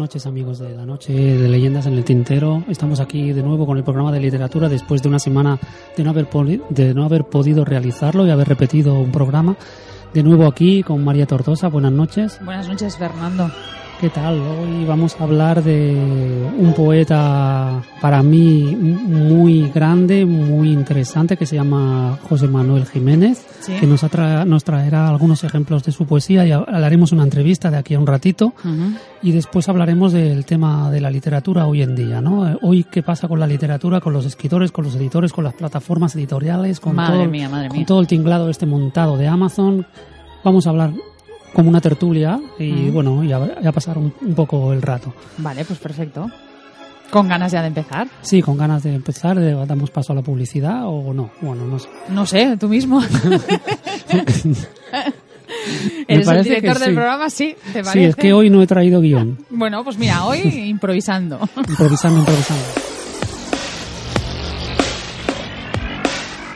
noches amigos de la noche de Leyendas en el Tintero. Estamos aquí de nuevo con el programa de literatura después de una semana de no haber, de no haber podido realizarlo y haber repetido un programa. De nuevo aquí con María Tortosa. Buenas noches. Buenas noches, Fernando. ¿Qué tal? Hoy vamos a hablar de un poeta para mí muy grande, muy interesante, que se llama José Manuel Jiménez, Sí. que nos, atra- nos traerá algunos ejemplos de su poesía y haremos una entrevista de aquí a un ratito. Ujú. Y después hablaremos del tema de la literatura hoy en día, ¿no? Eh, Hoy qué pasa con la literatura, con los escritores, con los editores, con las plataformas editoriales, con, Madre todo, mía, madre con mía. todo el tinglado este montado de Amazon. Vamos a hablar como una tertulia y bueno, y a, y a pasar un, un poco el rato. Vale, pues perfecto. ¿Con ganas ya de empezar? Sí, con ganas de empezar, de- damos paso a la publicidad o no. Bueno, no sé. No sé, tú mismo. Eres el director del sí. programa, sí, ¿te parece? Sí, es que hoy no he traído guion. Bueno, pues mira, hoy improvisando. Improvisando, improvisando.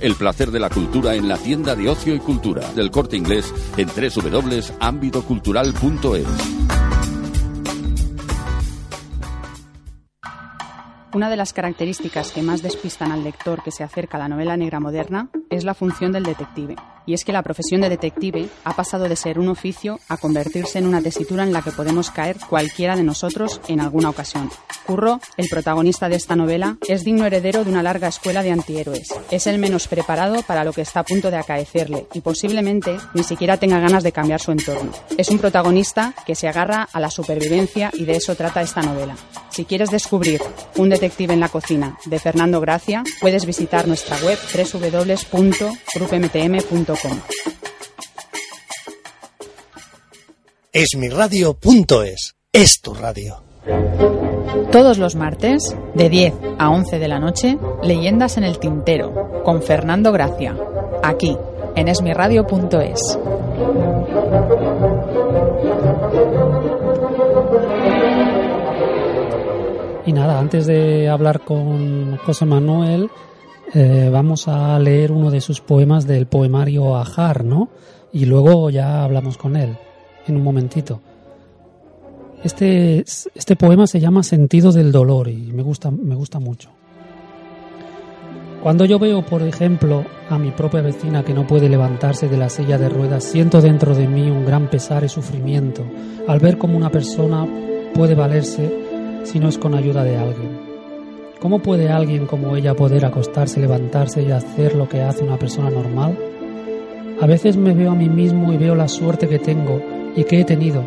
El placer de la cultura en la tienda de ocio y cultura del corte inglés en www.ambitocultural.es. Una de las características que más despistan al lector que se acerca a la novela negra moderna es la función del detective. Y es que la profesión de detective ha pasado de ser un oficio a convertirse en una tesitura en la que podemos caer cualquiera de nosotros en alguna ocasión. Curro, el protagonista de esta novela, es digno heredero de una larga escuela de antihéroes. Es el menos preparado para lo que está a punto de acaecerle y posiblemente ni siquiera tenga ganas de cambiar su entorno. Es un protagonista que se agarra a la supervivencia y de eso trata esta novela. Si quieres descubrir Un detective en la cocina de Fernando Gracia, puedes visitar nuestra web www.grupmtm.com. Esmiradio.es. Es tu radio. Todos los martes, de 10 a 11 de la noche, Leyendas en el Tintero, con Fernando Gracia, aquí, en esmiradio.es. Y nada, antes de hablar con José Manuel, eh, vamos a leer uno de sus poemas del poemario Ajar, ¿no? Y luego ya hablamos con él, en un momentito. Este, este poema se llama Sentido del dolor y me gusta, me gusta mucho. Cuando yo veo, por ejemplo, a mi propia vecina que no puede levantarse de la silla de ruedas, siento dentro de mí un gran pesar y sufrimiento al ver cómo una persona puede valerse si no es con ayuda de alguien. ¿Cómo puede alguien como ella poder acostarse, levantarse y hacer lo que hace una persona normal? A veces me veo a mí mismo y veo la suerte que tengo y que he tenido,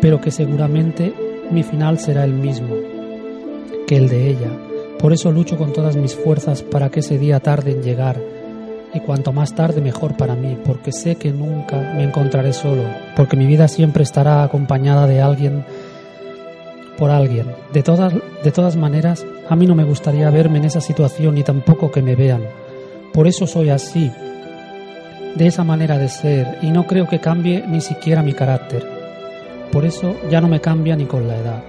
pero que seguramente mi final será el mismo que el de ella. Por eso lucho con todas mis fuerzas para que ese día tarde en llegar. Y cuanto más tarde mejor para mí, porque sé que nunca me encontraré solo, porque mi vida siempre estará acompañada de alguien por alguien. De todas, de todas maneras, a mí no me gustaría verme en esa situación ni tampoco que me vean. Por eso soy así, de esa manera de ser, y no creo que cambie ni siquiera mi carácter. Por eso ya no me cambia ni con la edad.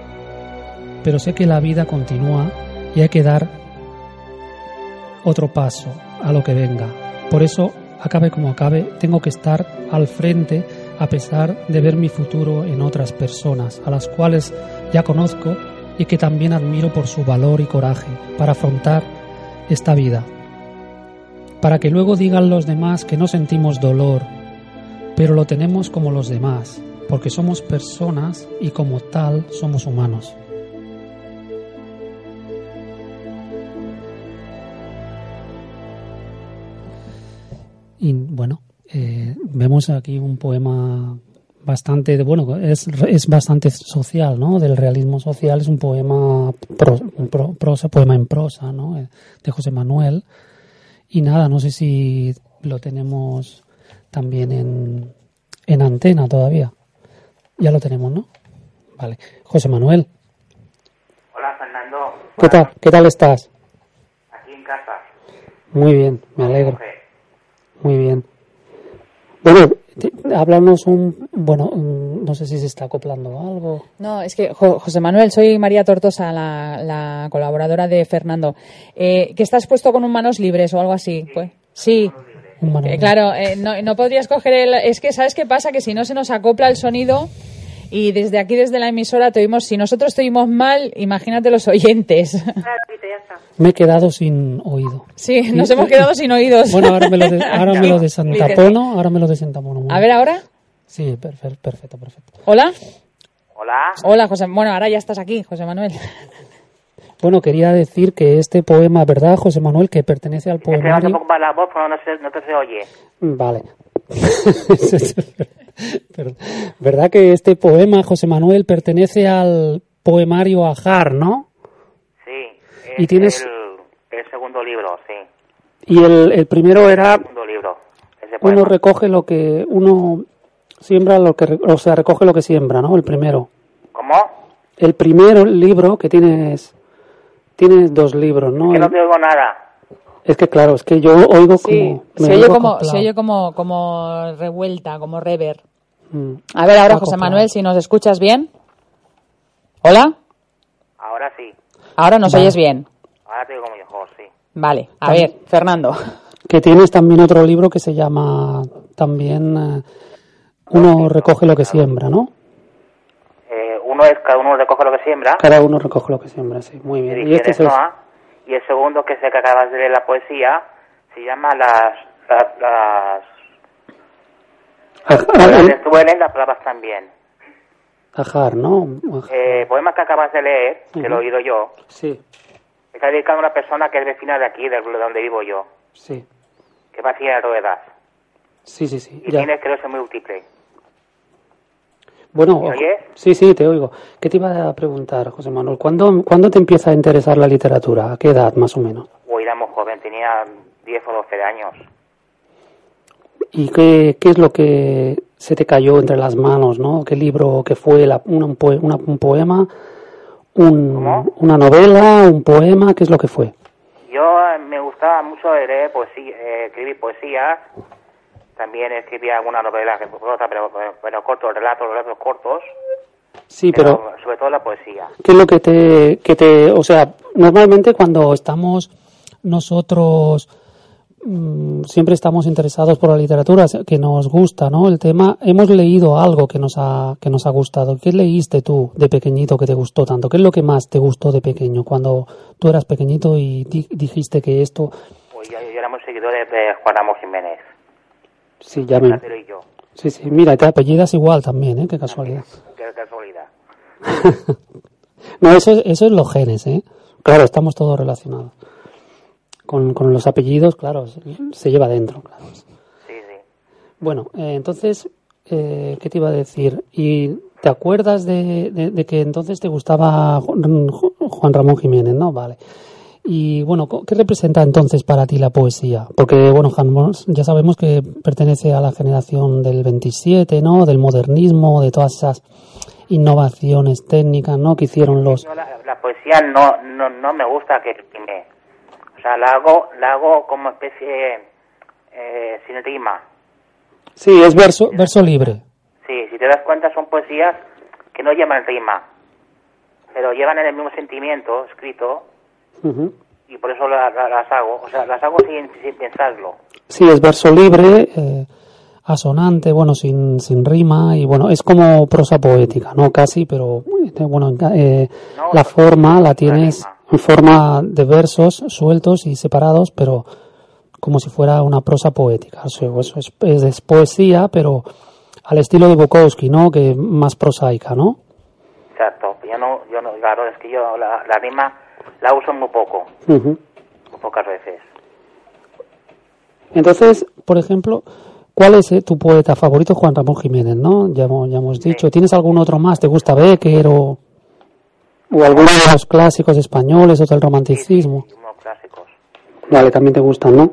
Pero sé que la vida continúa y hay que dar otro paso a lo que venga. Por eso, acabe como acabe, tengo que estar al frente a pesar de ver mi futuro en otras personas, a las cuales ya conozco y que también admiro por su valor y coraje para afrontar esta vida. Para que luego digan los demás que no sentimos dolor, pero lo tenemos como los demás, porque somos personas y como tal somos humanos. Y bueno, eh, vemos aquí un poema bastante, bueno, es, es bastante social, ¿no? Del realismo social, es un poema, prosa, poema en prosa, ¿no? Eh, de José Manuel. Y nada, no sé si lo tenemos también en, en antena todavía. Ya lo tenemos, ¿no? Vale. José Manuel. Hola, Fernando. ¿Qué tal? ¿Qué tal estás? Aquí en casa. Muy bien, me alegro. Muy bien. Bueno, háblanos un, bueno, no sé si se está acoplando algo. No, es que José Manuel, soy María Tortosa, la, colaboradora de Fernando. Eh, ¿Que estás puesto con un manos libres o algo así? Pues sí. Eh, claro, eh, no, no podrías coger el. Es que, ¿sabes qué pasa? Que si no se nos acopla el sonido y desde aquí, desde la emisora, te oímos. Si nosotros te oímos mal, imagínate los oyentes. Me he quedado sin oído. Sí, nos hemos quedado sin oídos. Bueno, ahora me lo, de, ahora me lo desantapono. Ahora me lo desantapono. A ver, ¿ahora? Sí, perfecto, perfecto, perfecto. ¿Hola? Hola. Hola, José. Bueno, ahora ya estás aquí, José Manuel. Bueno, quería decir que este poema, ¿verdad, José Manuel? Que pertenece al la voz, pero no, se, no te se oye. Vale. ¿Verdad que este poema, José Manuel, pertenece al poemario Ajar, no? Sí. y tienes el, segundo libro, sí. Y el, el primero era. El segundo libro. uno recoge lo que uno siembra, lo que o sea, recoge lo que siembra, ¿no? El primero. ¿Cómo? El primer libro que tienes tienes dos libros, ¿no? que no te oigo nada. Es que claro, es que yo oigo como... se, oye como se oye como, como revuelta, como rever. Mm. A ver, ahora José Manuel, si nos escuchas bien. ¿Hola? Ahora sí. Ahora nos oyes bien. Ahora te oigo mejor, sí. Vale, a ver, Fernando. Que tienes también otro libro que se llama también... Eh, uno recoge lo que siembra, ¿no? Eh, uno es cada uno recoge lo que siembra. Cada uno recoge lo que siembra, sí, muy bien. Y este es y el segundo, que sé que acabas de leer la poesía, se llama Las... las, las las duelen, las palabras también. Ajar, ¿no? Eh, poema que acabas de leer, que lo he oído yo. Sí. Está dedicado a una persona que es vecina de aquí, de donde vivo yo. Sí. Que va a de ruedas. Sí, sí, sí. Y tiene creo muy múltiple. Bueno, sí, sí, te oigo. ¿Qué te iba a preguntar, José Manuel? ¿Cuándo, ¿Cuándo te empieza a interesar la literatura? ¿A qué edad, más o menos? Era muy joven, tenía 10 o 12 años. ¿Y qué, qué es lo que se te cayó entre las manos, no? ¿Qué libro, qué fue? La, un, poema? Un, ¿Una novela? ¿Un poema? ¿Qué es lo que fue? Yo eh, me gustaba mucho leer poesía, eh, escribir poesía también escribía alguna novela, que pero, pero cortos, relatos, relatos cortos. Sí, pero, Sobre todo la poesía. ¿Qué es lo que te, que te... O sea, normalmente cuando estamos nosotros... Mm, siempre estamos interesados por la literatura, que nos gusta, ¿no? El tema, hemos leído algo que nos ha, que nos ha gustado. ¿Qué leíste tú de pequeñito que te gustó tanto? ¿Qué es lo que más te gustó de pequeño cuando tú eras pequeñito y dijiste que esto... Pues yo, yo era muy seguidor de Juan Ramos Jiménez. Sí, ya me... Sí, sí, mira, te apellidas igual también, ¿eh? Qué casualidad. Qué casualidad. no, eso, eso es los genes, ¿eh? Claro, estamos todos relacionados. Con, con los apellidos, claro, se lleva dentro, claro. Sí, sí. Bueno, eh, entonces, eh, ¿qué te iba a decir? ¿Y ¿Te acuerdas de, de, que entonces te gustaba Juan Ramón Jiménez, no? Vale. Y bueno, ¿qué representa entonces para ti la poesía? Porque bueno, ya sabemos que pertenece a la generación del 27, ¿no? Del modernismo, de todas esas innovaciones técnicas, ¿no? Que hicieron los... la, poesía no, no, no me gusta que. O sea, la hago, la hago como especie eh, sin rima. Sí, es verso, verso libre. Sí, si te das cuenta son poesías que no llevan rima, pero llevan el mismo sentimiento escrito y por eso las hago, o sea, las hago sin, sin pensarlo. Sí, es verso libre, eh, asonante, bueno, sin, sin rima y bueno, es como prosa poética, ¿no? Casi, pero eh, bueno, eh, la forma la tienes en forma de versos sueltos y separados, pero como si fuera una prosa poética. O sea, eso es, es, poesía, pero al estilo de Bukowski, ¿no? Que más prosaica, ¿no? Exacto. Yo no, yo no, claro, es que yo la, la rima la uso muy poco, muy pocas veces. Entonces, por ejemplo, ¿cuál es eh, tu poeta favorito? Juan Ramón Jiménez, ¿no? Ya, ya hemos dicho. ¿Tienes algún otro más? ¿Te gusta Becker o, o alguno de los clásicos españoles o del romanticismo? Sí, clásicos. Vale, también te gustan, ¿no?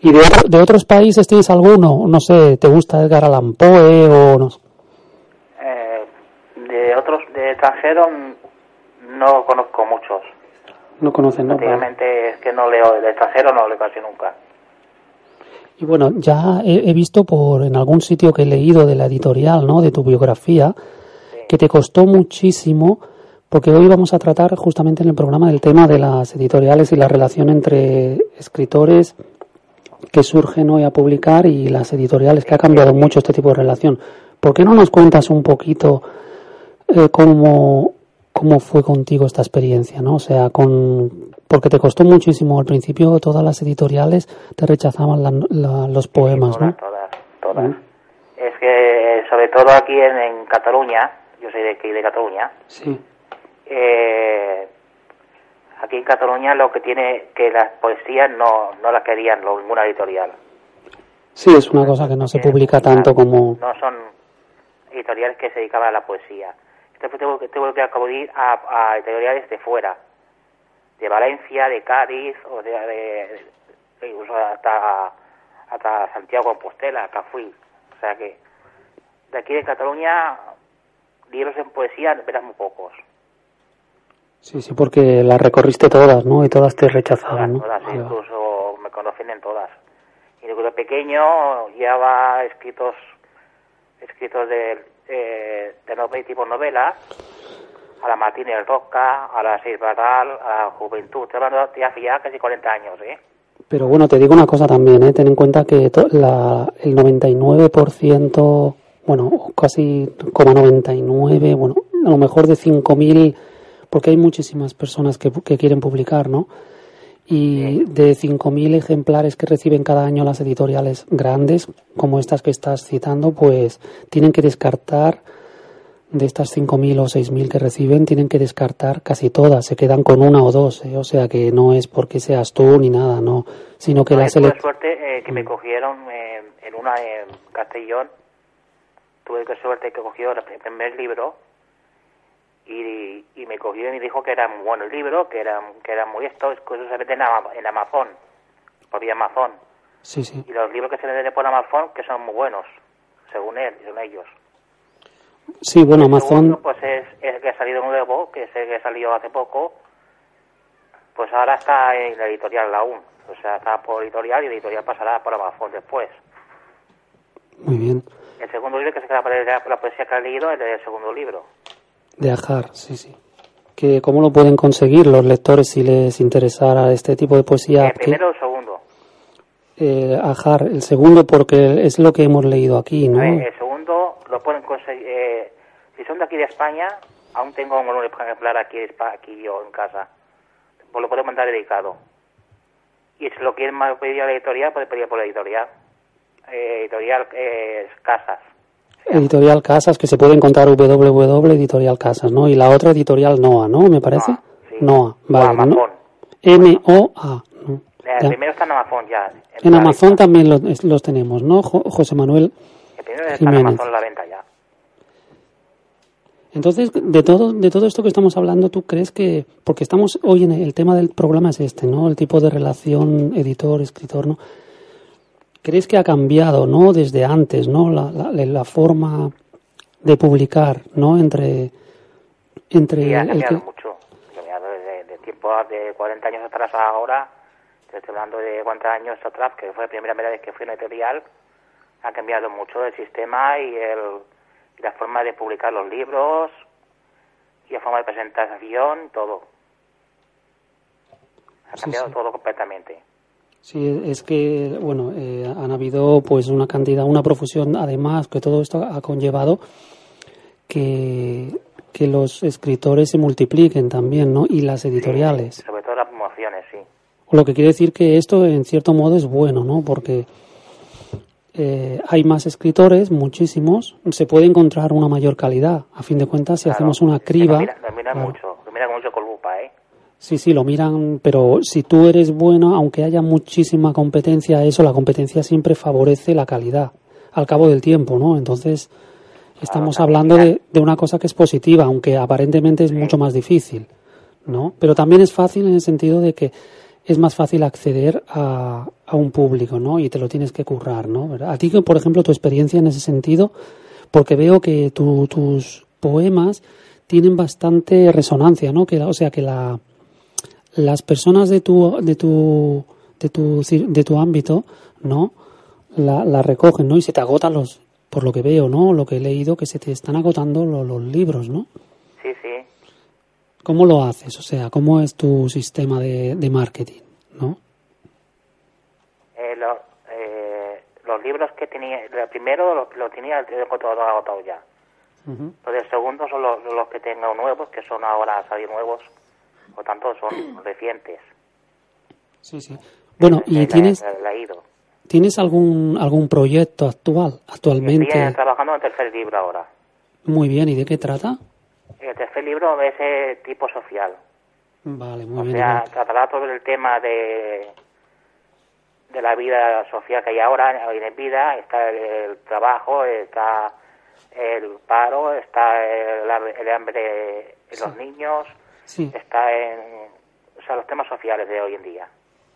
¿Y de, de, otros países tienes alguno? No sé, ¿te gusta Edgar Allan Poe o no? Eh, de otros, de extranjeros no conozco muchos. No conocen, ¿no? Prácticamente es que no leo, de extranjero no leo casi nunca. Y bueno, ya he, visto por en algún sitio que he leído de la editorial, ¿no? De tu biografía, que te costó muchísimo, porque hoy vamos a tratar justamente en el programa del tema de las editoriales y la relación entre escritores que surgen hoy a publicar y las editoriales, que ha cambiado mucho este tipo de relación. ¿Por qué no nos cuentas un poquito eh, cómo, cómo fue contigo esta experiencia, ¿no? O sea, con porque te costó muchísimo al principio todas las editoriales te rechazaban los poemas, ¿no? Todas, todas. Es que sobre todo aquí en, Cataluña, yo soy de aquí de Cataluña. Sí. Eh, aquí en Cataluña lo que tiene que las poesías no no las querían ninguna editorial. Sí, es una cosa que no se publica tanto como. No son editoriales que se dedicaban a la poesía tengo, tengo que acudir a, a editoriales de fuera, de Valencia, de Cádiz, o de, de, incluso hasta, hasta Santiago Compostela, acá fui. O sea que de aquí de Cataluña, libros en poesía, verás muy pocos. Sí, sí, porque las recorriste todas, ¿no? Y todas te rechazaban, todas, ¿no? Todas, incluso me conocen en todas. Y de pequeño lleva escritos escritos de eh, de tipo novela, a la Martínez Rosca, a la Seis a la Juventud. Estoy hablando de hace ya casi 40 años, ¿eh? Pero bueno, te digo una cosa también, ¿eh? Ten en cuenta que la, el 99%, bueno, casi como 99, bueno, a lo mejor de 5.000, porque hay muchísimas personas que, que quieren publicar, ¿no? Y de 5.000 ejemplares que reciben cada año las editoriales grandes, como estas que estás citando, pues tienen que descartar de estas 5.000 o 6.000 que reciben, tienen que descartar casi todas, se quedan con una o dos, ¿eh? o sea que no es porque seas tú ni nada, no, sino que la selección... Tuve suerte eh, que me mm. cogieron en una en Castellón, tuve suerte que cogió el primer libro y, y me cogió y me dijo que era muy bueno el libro, que era, que era muy esto, es que eso se vende en, Amazon, por vía Amazon. Sí, sí. Y los libros que se venden por Amazon, que son muy buenos, según él, son ellos. Sí, bueno, Amazon... pues es, es que ha salido nuevo, que sé que salió hace poco, pues ahora está en la editorial aún. O sea, está por editorial y la editorial pasará por Amazon después. Muy bien. El segundo libro que se queda por la poesía que ha leído es el segundo libro. De Ajar, sí, sí. Que, ¿Cómo lo pueden conseguir los lectores si les interesara este tipo de poesía? ¿El primero o el segundo? Eh, Ajar, el segundo porque es lo que hemos leído aquí, ¿no? el segundo lo pueden conseguir... Eh, si son de aquí de España, aún tengo un ejemplar aquí, aquí yo en casa. Pues lo puedo mandar dedicado. Y si lo quieren pedir a la editorial, puede pedir por la editorial. Eh, editorial eh, Casas. Editorial Casas, que se puede encontrar www Editorial Casas, ¿no? Y la otra Editorial NOA, ¿no? Me parece. NOA, vale. Amazon. N-O-A. El primero está en Amazon ya. En, Amazon también los, los, tenemos, ¿no? José Manuel El primero está en Amazon la venta ya. Entonces, de todo, de todo esto que estamos hablando, ¿tú crees que, porque estamos hoy en el tema del programa es este, ¿no? El tipo de relación editor-escritor, ¿no? ¿Crees que ha cambiado, ¿no? Desde antes, ¿no? La, la, la forma de publicar, ¿no? Entre, entre Sí, ha el cambiado que- mucho. Ha cambiado desde de tiempo de 40 años atrás a ahora. Te estoy hablando de 40 años atrás, que fue la primera vez que fui una editorial. Ha cambiado mucho el sistema y, el, y la forma de publicar los libros y la forma de presentación, todo. Ha Sí, cambiado sí. todo completamente. Sí, es que, bueno, eh, han habido pues una cantidad, una profusión, además, que todo esto ha conllevado que, que los escritores se multipliquen también, ¿no? Y las editoriales. Sobre todo las promociones, sí. Lo que quiere decir que esto, en cierto modo, es bueno, ¿no? Porque eh, hay más escritores, muchísimos, se puede encontrar una mayor calidad. A fin de cuentas, si Claro. hacemos una criba... claro. mucho, mucho. Sí, sí, lo miran, pero si tú eres bueno, aunque haya muchísima competencia, eso, la competencia siempre favorece la calidad al cabo del tiempo, ¿no? Entonces, estamos hablando de, de una cosa que es positiva, aunque aparentemente es mucho más difícil, ¿no? Pero también es fácil en el sentido de que es más fácil acceder a, a un público, ¿no? Y te lo tienes que currar, ¿no? A ti, por ejemplo, tu experiencia en ese sentido, porque veo que tu- tus poemas tienen bastante resonancia, ¿no? Que, o sea, que la, las personas de tu de tu de tu de tu ámbito no la, la recogen no y se te agotan los por lo que veo no lo que he leído que se te están agotando lo- los libros no Sí, sí. cómo lo haces o sea cómo es tu sistema de, de marketing no Eh, lo- eh, los libros que tenía, el primero lo, lo tenía el tengo todo agotado ya. Los del segundo son los, los que tengo nuevos, que son ahora a salir nuevos, por tanto son recientes. sí sí bueno y tienes tienes algún algún proyecto actual Estoy actualmente eh, trabajando en el tercer libro ahora. muy bien y de qué trata El tercer libro es eh, tipo social. vale muy O bien sea, Iván. tratará todo el tema de de la vida social que hay ahora, en vida, está el, el trabajo, está el paro, está el, el hambre en los niños, sí está en o sea, los temas sociales de hoy en día.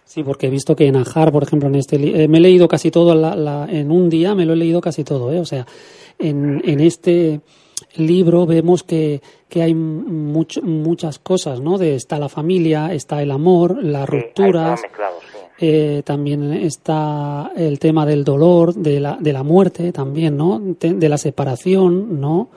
Sí, porque he visto que en Ajar, por ejemplo, en este eh, me he leído casi todo la- la- en un día, me lo he leído casi todo, ¿eh? O sea, en, en este libro vemos que, que hay much- muchas cosas, ¿no? De, está la familia, está el amor, las Sí, rupturas, sí. eh, también está el tema del dolor, de la, de la muerte también, ¿no? De, de la separación, ¿no?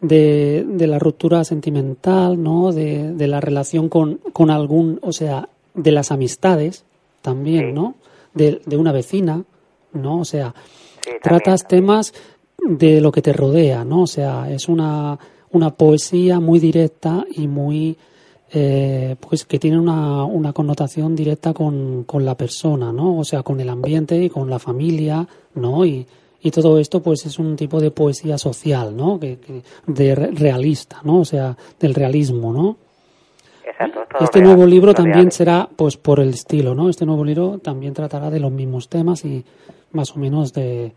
De, de la ruptura sentimental, ¿no? De, de la relación con, con algún, o sea, de las amistades también. ¿no? De, de una vecina, ¿no? O sea, Sí, tratas temas de lo que te rodea, ¿no? O sea, es una, una poesía muy directa y muy, eh, pues que tiene una, una connotación directa con, con la persona, ¿no? O sea, con el ambiente y con la familia, ¿no? Y, y todo esto, pues es un tipo de poesía social, ¿no? Que, que- de re- realista, ¿no? O sea, del realismo, ¿no? Exacto, Este real, nuevo libro también real. será, pues, por el estilo, ¿no? Este nuevo libro también tratará de los mismos temas y más o menos de...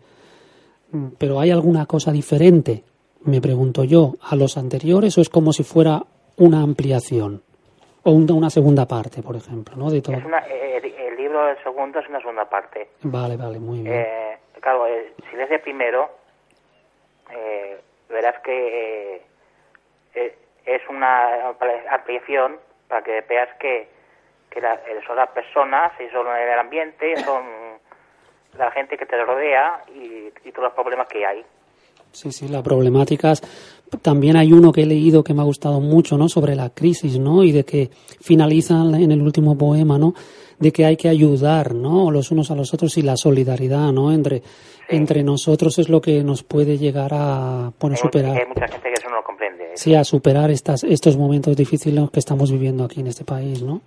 Pero ¿hay alguna cosa diferente, me pregunto yo, a los anteriores o es como si fuera una ampliación? O un- una segunda parte, por ejemplo, ¿no? De todo. Es una, el, el libro del segundo es una segunda parte. Vale, vale, muy bien. Eh, claro, eh, si lees el primero, eh, verás que eh, eh, es una ampliación para que veas que, que la- eh, son las personas y son el ambiente, son la gente que te rodea y, y todos los problemas que hay. Sí, sí, las problemáticas. También hay uno que he leído que me ha gustado mucho, ¿no? Sobre la crisis, ¿no? Y de que finalizan en el último poema, ¿no? De que hay que ayudar, ¿no? Los unos a los otros y la solidaridad, ¿no? Entre, entre nosotros es lo que nos puede llegar a, bueno, hay, superar. mucha, hay mucha gente que eso no lo comprende. Sí, a superar estas, estos momentos difíciles que estamos viviendo aquí en este país, ¿no?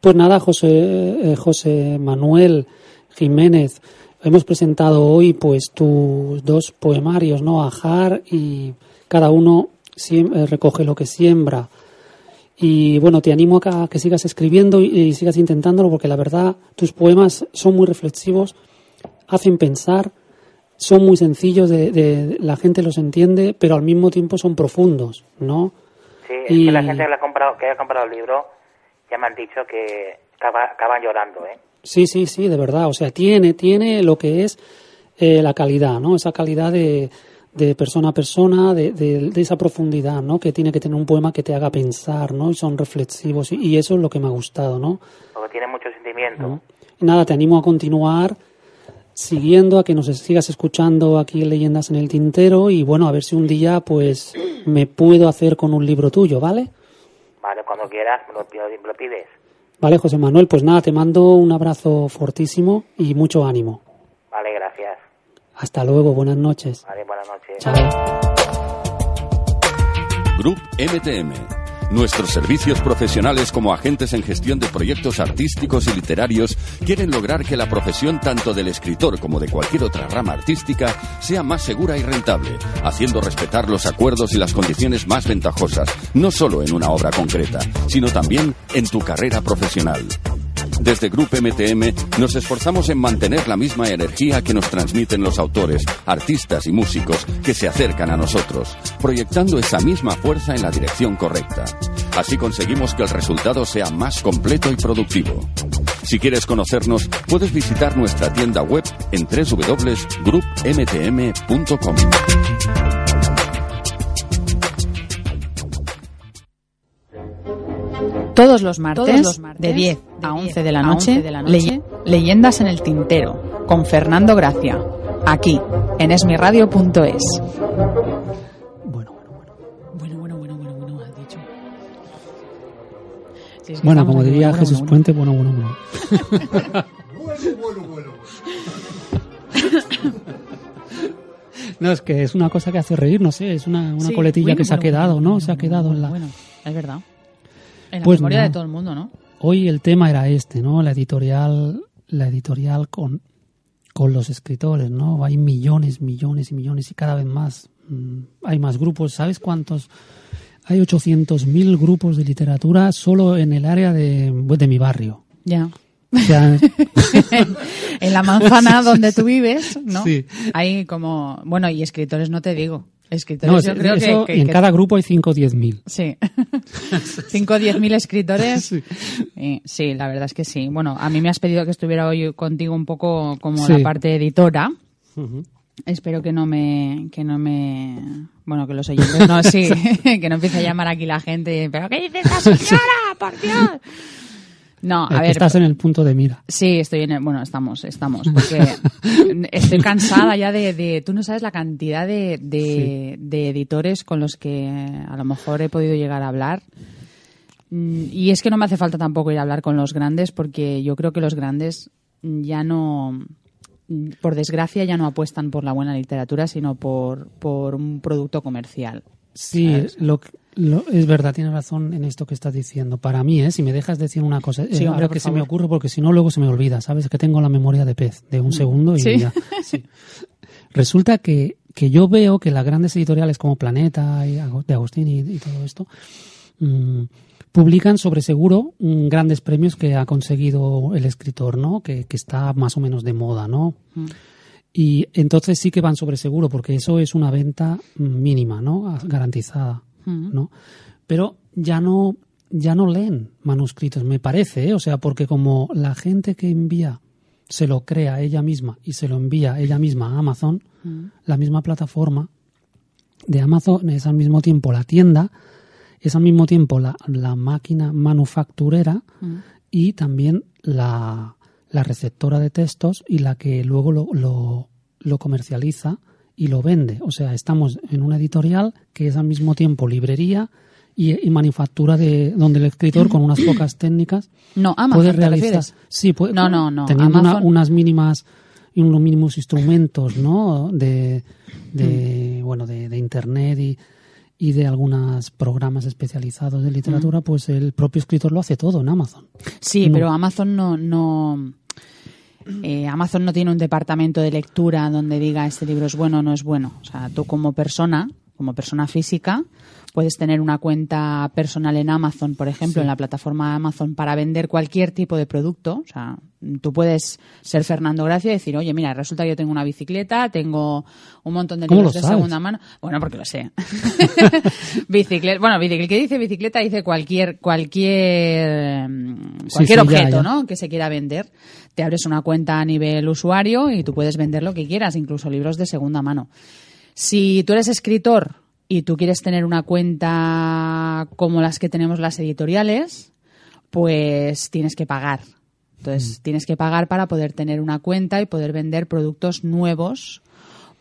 Pues nada, José, eh, José Manuel Jiménez, hemos presentado hoy pues tus dos poemarios, ¿no? Ajar y cada uno eh, recoge lo que siembra. Y bueno, te animo a que, sigas escribiendo y, y sigas intentándolo porque la verdad tus poemas son muy reflexivos, hacen pensar, son muy sencillos, de, la gente los entiende, pero al mismo tiempo son profundos, ¿no? Sí, es que la gente que, ha comprado, que ha comprado el libro ya me han dicho que acaban llorando, ¿eh? Sí, sí, sí, de verdad. O sea, tiene, tiene lo que es eh, la calidad, ¿no? Esa calidad de, de persona a persona, de, de, esa profundidad, ¿no? Que tiene que tener un poema que te haga pensar, ¿no? Y son reflexivos y, eso es lo que me ha gustado, ¿no? Porque tiene mucho sentimiento. Nada, te animo a continuar siguiendo, a que nos sigas escuchando aquí Leyendas en el Tintero y bueno, a ver si un día pues me puedo hacer con un libro tuyo, ¿vale? Vale, cuando quieras me lo, pides. Vale, José Manuel, pues nada, te mando un abrazo fortísimo y mucho ánimo. Hasta luego, buenas noches. Vale, buenas noches. Chao. Group MTM Nuestros servicios profesionales como agentes en gestión de proyectos artísticos y literarios quieren lograr que la profesión tanto del escritor como de cualquier otra rama artística sea más segura y rentable, haciendo respetar los acuerdos y las condiciones más ventajosas, no solo en una obra concreta, sino también en tu carrera profesional. Desde Grupo MTM nos esforzamos en mantener la misma energía que nos transmiten los autores, artistas y músicos que se acercan a nosotros, proyectando esa misma fuerza en la dirección correcta. Así conseguimos que el resultado sea más completo y productivo. Si quieres conocernos, puedes visitar nuestra tienda web en www.grupmtm.com. Todos los martes, de 10 a 11 de la noche, Leyendas en el Tintero, con Fernando Gracia, aquí, en esmiradio.es. Bueno, bueno, bueno. Bueno, bueno, bueno, bueno, has dicho. bueno, como diría Jesús Puente, bueno, bueno, bueno. bueno, bueno, bueno. No, es que es una cosa que hace reír, no sé, es una, una coletilla que se ha quedado, ¿no? se ha quedado en la... Bueno, es verdad. En la Pues memoria no. de todo el mundo, ¿no? Hoy el tema era este, ¿no? La editorial, la editorial con, con los escritores, ¿no? Hay millones, millones y millones y cada vez más. mm, Hay más grupos. ¿Sabes cuántos? Hay 800.000 grupos de literatura solo en el área de, de mi barrio. Ya. O sea, en la manzana donde tú vives, ¿no? Sí. Hay como, bueno, y escritores no te digo. Escritores no, yo creo que- eso, que, en que- cada grupo hay 5 o 10.000. Sí. Cinco o diez mil escritores. Eh, sí, la verdad es que sí. Bueno, a mí me has pedido que estuviera hoy contigo un poco como Sí. la parte editora. Espero que no me, que no me, bueno, que los oyentes no, sí, que no empiece a llamar aquí la gente, pero ¿qué dice esta señora? Por Dios. No, Eh, a que ver, estás en el punto de mira. Sí, estoy en el- bueno, estamos, estamos, porque estoy cansada ya de, de- tú no sabes la cantidad de, de, de editores con los que a lo mejor he podido llegar a hablar. Mm, Y es que no me hace falta tampoco ir a hablar con los grandes, porque yo creo que los grandes ya no, por desgracia, ya no apuestan por la buena literatura, sino por, por un producto comercial. Sí, lo, que- lo- es verdad, tienes razón en esto que estás diciendo. Para mí, ¿eh? si me dejas decir una cosa, eh, Sí, hombre, que se me ocurre, porque si no luego se me olvida, ¿sabes? Que tengo la memoria de pez, de un segundo y Sí. ya. Sí. Resulta que, que yo veo que las grandes editoriales como Planeta y de Agustín y, y todo esto mm, publican sobre seguro mm, grandes premios que ha conseguido el escritor, ¿no? Que, que está más o menos de moda, ¿no? Y entonces sí que van sobre seguro, porque eso es una venta mm, mínima, ¿no? ¿No? Pero ya no, ya no leen manuscritos, me parece, ¿eh? O sea, porque como la gente que envía se lo crea ella misma y se lo envía ella misma a Amazon, la misma plataforma de Amazon es al mismo tiempo la tienda, es al mismo tiempo la, la máquina manufacturera y también la, la receptora de textos y la que luego lo, lo, lo comercializa y lo vende. O sea, estamos en una editorial que es al mismo tiempo librería y, y manufactura de donde el escritor con unas pocas técnicas No, Amazon, puede ¿te realizar refieres? sí puede, No, no, no, teniendo una- unas mínimas y unos mínimos instrumentos no de, Mm. de bueno de, de internet y, y de algunos programas especializados de literatura pues el propio escritor lo hace todo en Amazon Sí, No. pero Amazon no, no eh, Amazon no tiene un departamento de lectura donde diga este libro es bueno o no es bueno. O sea, tú como persona como persona física, puedes tener una cuenta personal en Amazon, por ejemplo, en la plataforma Amazon para vender cualquier tipo de producto. O sea, tú puedes ser Fernando Gracia y decir, oye, mira, resulta que yo tengo una bicicleta, tengo un montón de ¿Cómo libros de sabes? segunda mano. Bueno, porque lo sé. bicicleta, bueno, bicicleta, el que dice bicicleta dice cualquier, cualquier, mm, Sí, cualquier ya, objeto, ya. ¿no? Que se quiera vender. Te abres una cuenta a nivel usuario y tú puedes vender lo que quieras, incluso libros de segunda mano. Si tú eres escritor y tú quieres tener una cuenta como las que tenemos las editoriales, pues tienes que pagar. Entonces, tienes que pagar para poder tener una cuenta y poder vender productos nuevos,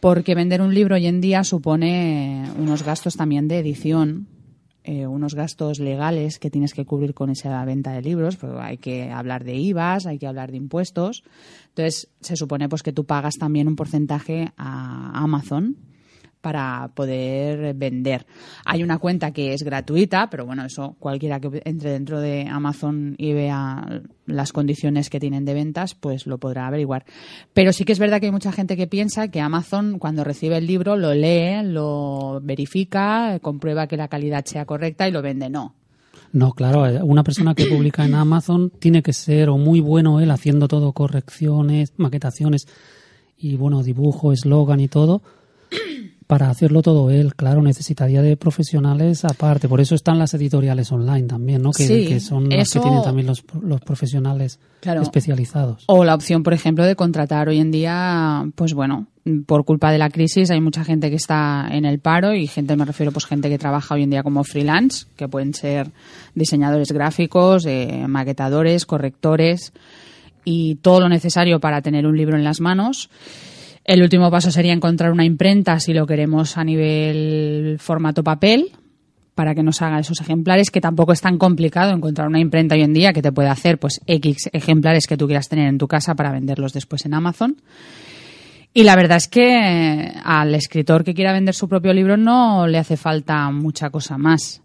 porque vender un libro hoy en día supone unos gastos también de edición, eh, unos gastos legales que tienes que cubrir con esa venta de libros, porque hay que hablar de IVAs, hay que hablar de impuestos. Entonces, se supone pues que tú pagas también un porcentaje a Amazon para poder vender. Hay una cuenta que es gratuita, pero bueno, eso cualquiera que entre dentro de Amazon y vea las condiciones que tienen de ventas, pues lo podrá averiguar. Pero sí que es verdad que hay mucha gente que piensa que Amazon cuando recibe el libro lo lee, lo verifica, comprueba que la calidad sea correcta y lo vende. No. No, claro, eh, una persona que publica en Amazon tiene que ser o muy bueno él haciendo todo correcciones, maquetaciones y bueno, dibujo, eslogan y todo. Para hacerlo todo él, claro, necesitaría de profesionales aparte. Por eso están las editoriales online también, ¿no? Que, Sí, que son las eso- que tienen también los, los profesionales Claro. especializados. O la opción, por ejemplo, de contratar hoy en día, pues bueno, por culpa de la crisis hay mucha gente que está en el paro y gente, me refiero, pues gente que trabaja hoy en día como freelance, que pueden ser diseñadores gráficos, eh, maquetadores, correctores y todo lo necesario para tener un libro en las manos. El último paso sería encontrar una imprenta si lo queremos a nivel formato papel para que nos haga esos ejemplares, que tampoco es tan complicado encontrar una imprenta hoy en día que te pueda hacer pues X ejemplares que tú quieras tener en tu casa para venderlos después en Amazon. Y la verdad es que eh, al escritor que quiera vender su propio libro no le hace falta mucha cosa más.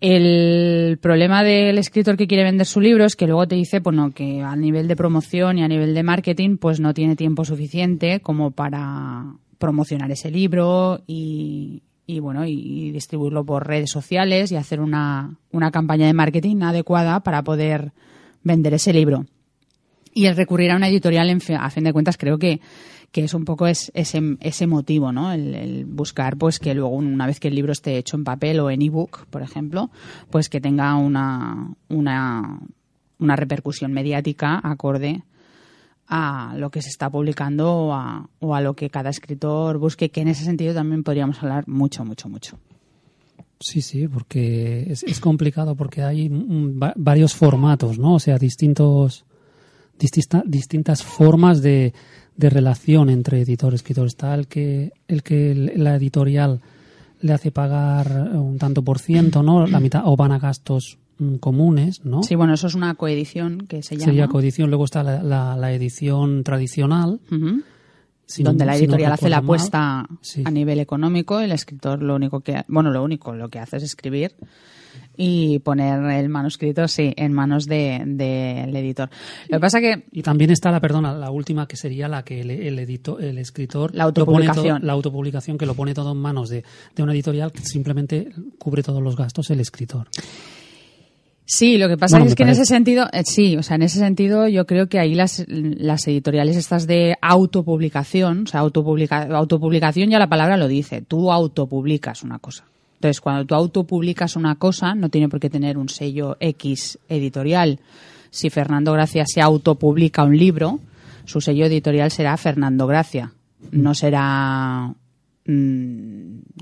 El problema del escritor que quiere vender su libro es que luego te dice bueno, que a nivel de promoción y a nivel de marketing pues no tiene tiempo suficiente como para promocionar ese libro y, y, bueno y, distribuirlo por redes sociales y hacer una, una campaña de marketing adecuada para poder vender ese libro. Y el recurrir a una editorial, en a fin de cuentas, creo que, que es un poco es- ese, ese motivo, ¿no? El, buscar, pues, que luego, una vez que el libro esté hecho en papel o en ebook, por ejemplo, pues que tenga una, una, una repercusión mediática acorde a lo que se está publicando o a, o a lo que cada escritor busque, que en ese sentido también podríamos hablar mucho, mucho, mucho. Sí, sí, porque es, complicado porque hay va- varios formatos, ¿no? O sea, distintos distintas formas de, de relación entre editor y escritor. Está el que el que la editorial le hace pagar un tanto por ciento, ¿no? La mitad o van a gastos mm, comunes, ¿no? Sí, bueno, eso es una coedición que se llama. Sería coedición. Luego está la, la- la edición tradicional. Si no- donde la si no editorial hace la apuesta Sí. a nivel económico, el escritor lo único que, bueno, lo único, lo que hace es escribir y poner el manuscrito, sí, en manos del de, del editor. Lo que pasa que Y también está la, perdona, la última que sería la que el, el, edito- el escritor La autopublicación. todo- la autopublicación que lo pone todo en manos de, de una editorial que simplemente cubre todos los gastos el escritor. Sí, lo que pasa Bueno, es que en ese sentido, eh, sí, o sea, en ese sentido yo creo que ahí las, las editoriales estas de autopublicación, o sea, autopublica- autopublicación ya la palabra lo dice, tú autopublicas una cosa. Entonces, cuando tú autopublicas una cosa, no tiene por qué tener un sello X editorial. Si Fernando Gracia se autopublica un libro, su sello editorial será Fernando Gracia. No será,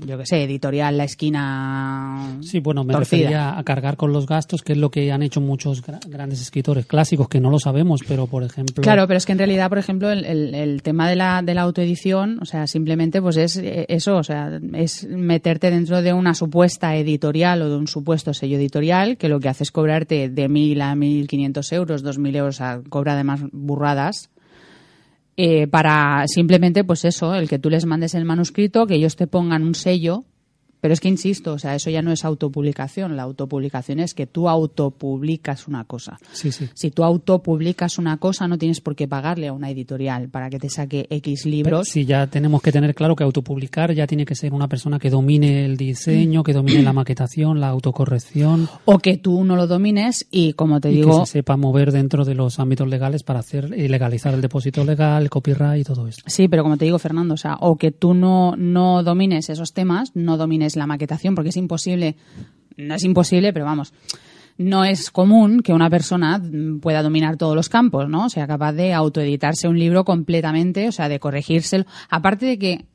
yo qué sé, editorial La Esquina Sí, bueno, me torcida. refería a cargar con los gastos, que es lo que han hecho muchos gra- grandes escritores clásicos, que no lo sabemos, pero por ejemplo... Claro, pero es que en realidad, por ejemplo, el, el- el tema de la, de la autoedición, o sea, simplemente pues es eh, eso, o sea, es meterte dentro de una supuesta editorial o de un supuesto sello editorial que lo que hace es cobrarte de 1.000 a 1.500 euros, 2.000 euros, a, cobra además burradas, eh, para simplemente, pues eso, el que tú les mandes el manuscrito, que ellos te pongan un sello Pero es que insisto, o sea, eso ya no es autopublicación. La autopublicación es que tú autopublicas una cosa. Sí, sí. Si tú autopublicas una cosa, no tienes por qué pagarle a una editorial para que te saque X libros. Sí, ya tenemos que tener claro que autopublicar ya tiene que ser una persona que domine el diseño, que domine la maquetación, la autocorrección. O que tú no lo domines y, como te y digo, que se sepa mover dentro de los ámbitos legales para hacer y legalizar el depósito legal, el copyright y todo eso. Sí, pero como te digo, Fernando, o sea, o que tú no, no domines esos temas, no domines la maquetación, porque es imposible, no es imposible, pero vamos, no es común que una persona pueda dominar todos los campos, ¿no? Sea, capaz de autoeditarse un libro completamente, o sea, de corregírselo. Aparte de que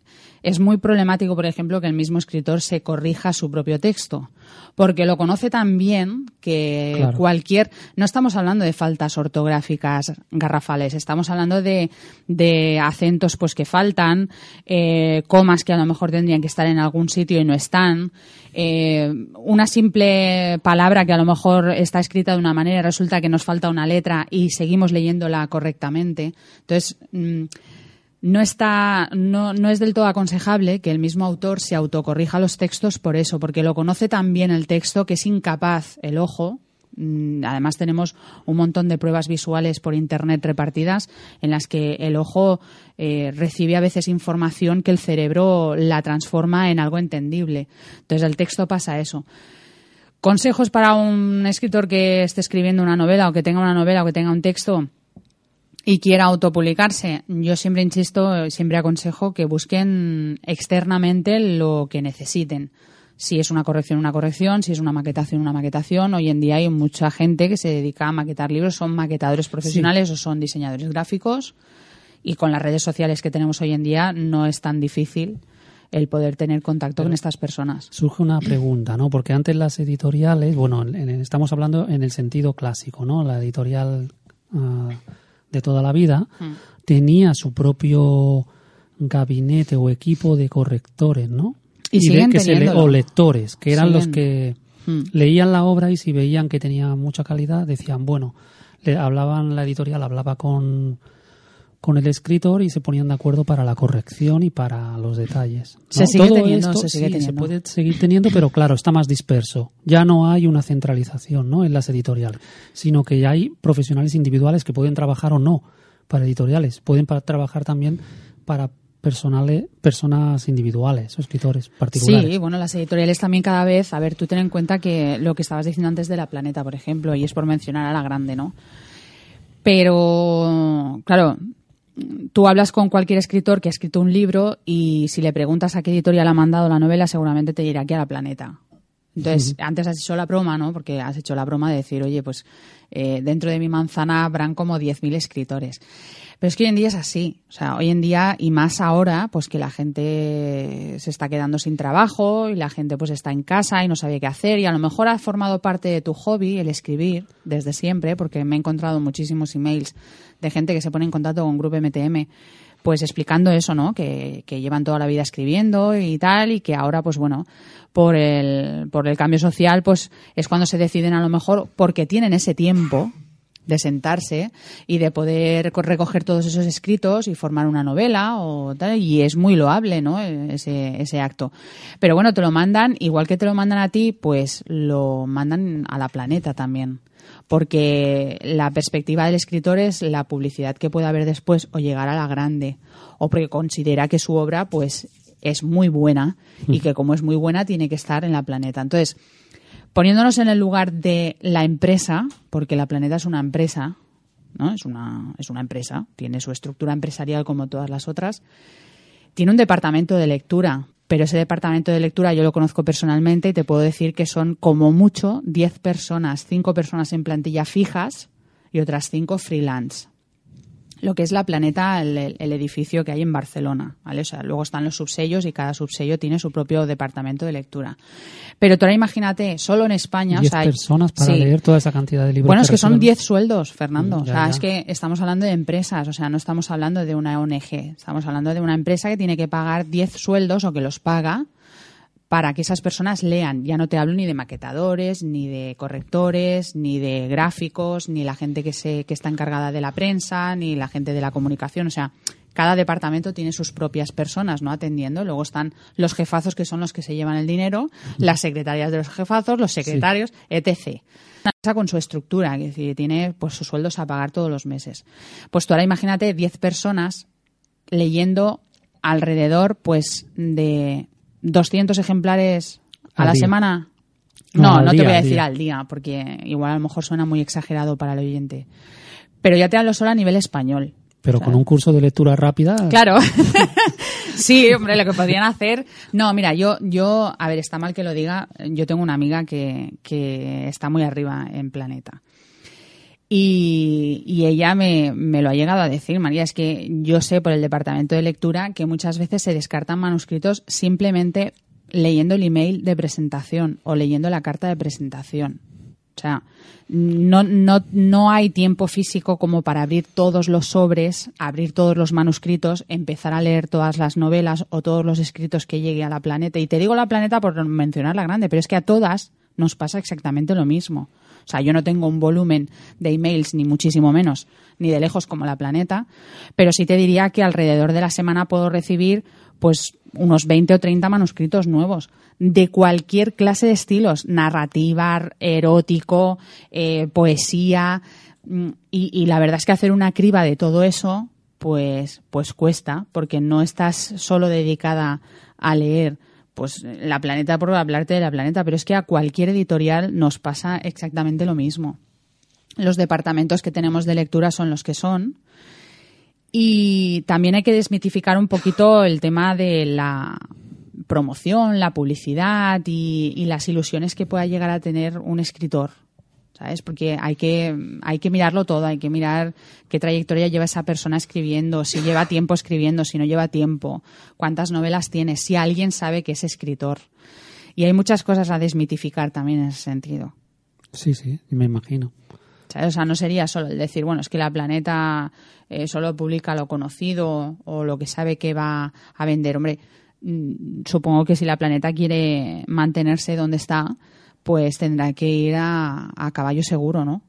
es muy problemático, por ejemplo, que el mismo escritor se corrija su propio texto, porque lo conoce tan bien que Claro. cualquier... No estamos hablando de faltas ortográficas garrafales, estamos hablando de, de acentos pues que faltan, eh, comas que a lo mejor tendrían que estar en algún sitio y no están, eh, una simple palabra que a lo mejor está escrita de una manera y resulta que nos falta una letra y seguimos leyéndola correctamente. Entonces, mm, no está no, no es del todo aconsejable que el mismo autor se autocorrija los textos por eso, porque lo conoce tan bien el texto que es incapaz el ojo. mm, Además tenemos un montón de pruebas visuales por internet repartidas en las que el ojo eh, recibe a veces información que el cerebro la transforma en algo entendible. Entonces el texto pasa eso. Consejos para un escritor que esté escribiendo una novela o que tenga una novela o que tenga un texto y quiera autopublicarse, yo siempre insisto, siempre aconsejo que busquen externamente lo que necesiten. Si es una corrección, una corrección, si es una maquetación, una maquetación. Hoy en día hay mucha gente que se dedica a maquetar libros, son maquetadores profesionales o son diseñadores gráficos. Y con las redes sociales que tenemos hoy en día no es tan difícil el poder tener contacto con estas personas. Surge una pregunta, ¿no? Porque antes las editoriales, bueno, en- en- estamos hablando en el sentido clásico, ¿no? La editorial ah, de toda la vida tenía su propio gabinete o equipo de correctores, ¿no? Y siguen que se le- o lectores, que eran los que Mm. leían la obra y si veían que tenía mucha calidad, decían, bueno, le hablaban, la editorial hablaba con, con el escritor y se ponían de acuerdo para la corrección y para los detalles. ¿no? Se sigue Todo teniendo, esto se sigue sí, teniendo. puede seguir teniendo, pero claro, está más disperso. Ya no hay una centralización ¿no? en las editoriales, sino que ya hay profesionales individuales que pueden trabajar o no para editoriales, pueden trabajar también para personales, personas individuales o escritores particulares. Sí, bueno, las editoriales también cada vez, a ver, tú ten en cuenta que lo que estabas diciendo antes de La Planeta, por ejemplo, y es por mencionar a la grande, ¿no? Pero, claro, tú hablas con cualquier escritor que ha escrito un libro y si le preguntas a qué editorial ha mandado la novela, seguramente te dirá que a La Planeta. Entonces, antes has hecho la broma, ¿no? Porque has hecho la broma de decir, oye, pues eh, dentro de mi manzana habrán como 10.000 escritores. Pero es que hoy en día es así. O sea, hoy en día, y más ahora, pues que la gente se está quedando sin trabajo y la gente pues está en casa y no sabe qué hacer y a lo mejor ha formado parte de tu hobby el escribir desde siempre, porque me he encontrado muchísimos emails de gente que se pone en contacto con Grupo MTM pues explicando eso, ¿no? Que, que llevan toda la vida escribiendo y tal, y que ahora, pues bueno, por el, por el cambio social, pues es cuando se deciden a lo mejor, porque tienen ese tiempo de sentarse y de poder co- recoger todos esos escritos y formar una novela o tal, y es muy loable, ¿no? Ese, ese acto. Pero bueno, te lo mandan, igual que te lo mandan a ti, pues lo mandan a la planeta también porque la perspectiva del escritor es la publicidad que pueda haber después o llegar a la grande o porque considera que su obra pues es muy buena y que como es muy buena tiene que estar en la planeta. Entonces, poniéndonos en el lugar de la empresa, porque la planeta es una empresa, ¿no? Es una, es una empresa, tiene su estructura empresarial como todas las otras, tiene un departamento de lectura, pero ese departamento de lectura yo lo conozco personalmente y te puedo decir que son como mucho 10 personas, 5 personas en plantilla fijas y otras 5 freelance. Lo que es la Planeta, el, el edificio que hay en Barcelona, ¿vale? O sea, luego están los subsellos y cada subsello tiene su propio departamento de lectura. Pero tú ahora imagínate, solo en España, o 10 sea, hay- personas para sí. leer toda esa cantidad de libros. Bueno, es que son reciben. 10 sueldos, Fernando. Mm, o sea, ya. es que estamos hablando de empresas, o sea, no estamos hablando de una ONG. Estamos hablando de una empresa que tiene que pagar 10 sueldos o que los paga para que esas personas lean. Ya no te hablo ni de maquetadores, ni de correctores, ni de gráficos, ni la gente que, se, que está encargada de la prensa, ni la gente de la comunicación. O sea, cada departamento tiene sus propias personas, ¿no? Atendiendo. Luego están los jefazos que son los que se llevan el dinero, las secretarias de los jefazos, los secretarios, etc. Una empresa con su estructura, que decir, tiene pues sus sueldos a pagar todos los meses. Pues tú ahora imagínate 10 personas leyendo alrededor pues de 200 ejemplares a Al la día. semana. No, No, te voy a decir día. al día, porque igual a lo mejor suena muy exagerado para el oyente. Pero ya te hablo solo a nivel español. Pero con un curso de lectura rápida. Claro. sí, hombre, lo que podrían hacer. No, mira, yo, yo, a ver, está mal que lo diga. Yo tengo una amiga que, que está muy arriba en Planeta. Y, ella me, me lo ha llegado a decir, María, es que yo sé por el departamento de lectura que muchas veces se descartan manuscritos simplemente leyendo el email de presentación o leyendo la carta de presentación. O sea, no, no, no hay tiempo físico como para abrir todos los sobres, abrir todos los manuscritos, empezar a leer todas las novelas o todos los escritos que llegue a la planeta. Y te digo la planeta por mencionar la grande, pero es que a todas nos pasa exactamente lo mismo. O sea, yo no tengo un volumen de emails, ni muchísimo menos, ni de lejos como la planeta, pero sí te diría que alrededor de la semana puedo recibir pues unos 20 o 30 manuscritos nuevos de cualquier clase de estilos, narrativa, erótico, eh, poesía, mm, y, y la verdad es que hacer una criba de todo eso, pues, pues cuesta, porque no estás solo dedicada a leer pues la planeta por hablarte de la planeta, pero es que a cualquier editorial nos pasa exactamente lo mismo. Los departamentos que tenemos de lectura son los que son. Y también hay que desmitificar un poquito el tema de la promoción, la publicidad y, y las ilusiones que pueda llegar a tener un escritor. ¿Sabes? Porque hay que, hay que mirarlo todo, hay que mirar qué trayectoria lleva esa persona escribiendo, si lleva tiempo escribiendo, si no lleva tiempo, cuántas novelas tiene, si alguien sabe que es escritor. Y hay muchas cosas a desmitificar también en ese sentido. Sí, sí, me imagino. ¿Sabes? O sea, no sería solo el decir, bueno, es que la planeta eh, solo publica lo conocido o lo que sabe que va a vender. Hombre, mm, supongo que si la planeta quiere mantenerse donde está, pues tendrá que ir a, a caballo seguro, ¿no?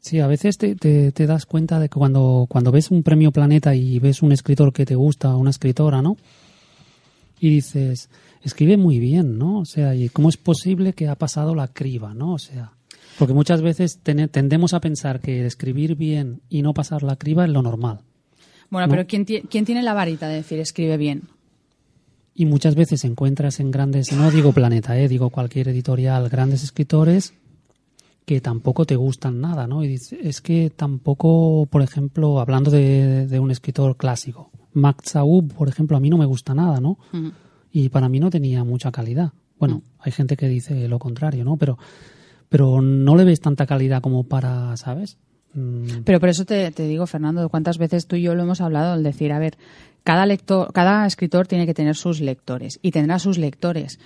Sí, a veces te, te, te das cuenta de que cuando, cuando ves un premio Planeta y ves un escritor que te gusta, una escritora, ¿no? Y dices, escribe muy bien, ¿no? O sea, ¿y cómo es posible que ha pasado la criba, ¿no? O sea, porque muchas veces ten- tendemos a pensar que escribir bien y no pasar la criba es lo normal. Bueno, ¿No? pero ¿quién, ¿quién tiene la varita de decir escribe bien? Y muchas veces encuentras en grandes, no digo Planeta, eh, digo cualquier editorial, grandes escritores que tampoco te gustan nada, ¿no? Y dices, es que tampoco, por ejemplo, hablando de, de un escritor clásico, Max Aub, por ejemplo, a mí no me gusta nada, ¿no? Y para mí no tenía mucha calidad. Bueno, hay gente que dice lo contrario, ¿no? Pero, pero no le ves tanta calidad como para, ¿sabes? Mm, Pero por eso te, te digo, Fernando, cuántas veces tú y yo lo hemos hablado, el decir, a ver, cada lector, cada escritor tiene que tener sus lectores y tendrá sus lectores.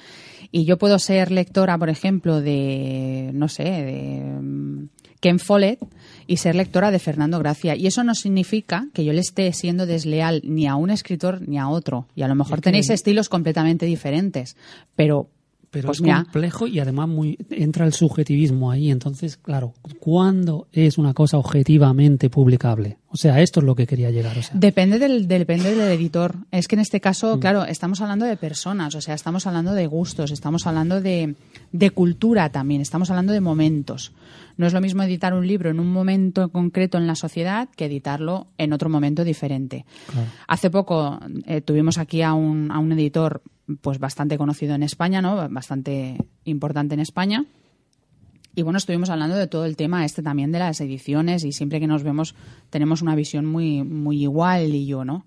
Y yo puedo ser lectora, por ejemplo, de, no sé, de mm, Ken Follett y ser lectora de Fernando Gracia. Y eso no significa que yo le esté siendo desleal ni a un escritor ni a otro. Y a lo mejor tenéis estilos completamente diferentes. Pero, Pero pues es mira, complejo y además muy entra el subjetivismo ahí. Entonces, claro, ¿cuándo es una cosa objetivamente publicable? O sea, esto es lo que quería llegar. O sea, Depende del, depende del editor. Es que en este Mm. caso, claro, estamos hablando de personas, o sea, estamos hablando de gustos, estamos hablando de, de cultura también, estamos hablando de momentos. No es lo mismo editar un libro en un momento concreto en la sociedad que editarlo en otro momento diferente. claro. Hace poco eh, tuvimos aquí a un, a un editor pues bastante conocido en España, ¿no? Bastante importante en España. Y bueno, estuvimos hablando de todo el tema este también de las ediciones y siempre que nos vemos tenemos una visión muy, muy igual y yo, ¿no?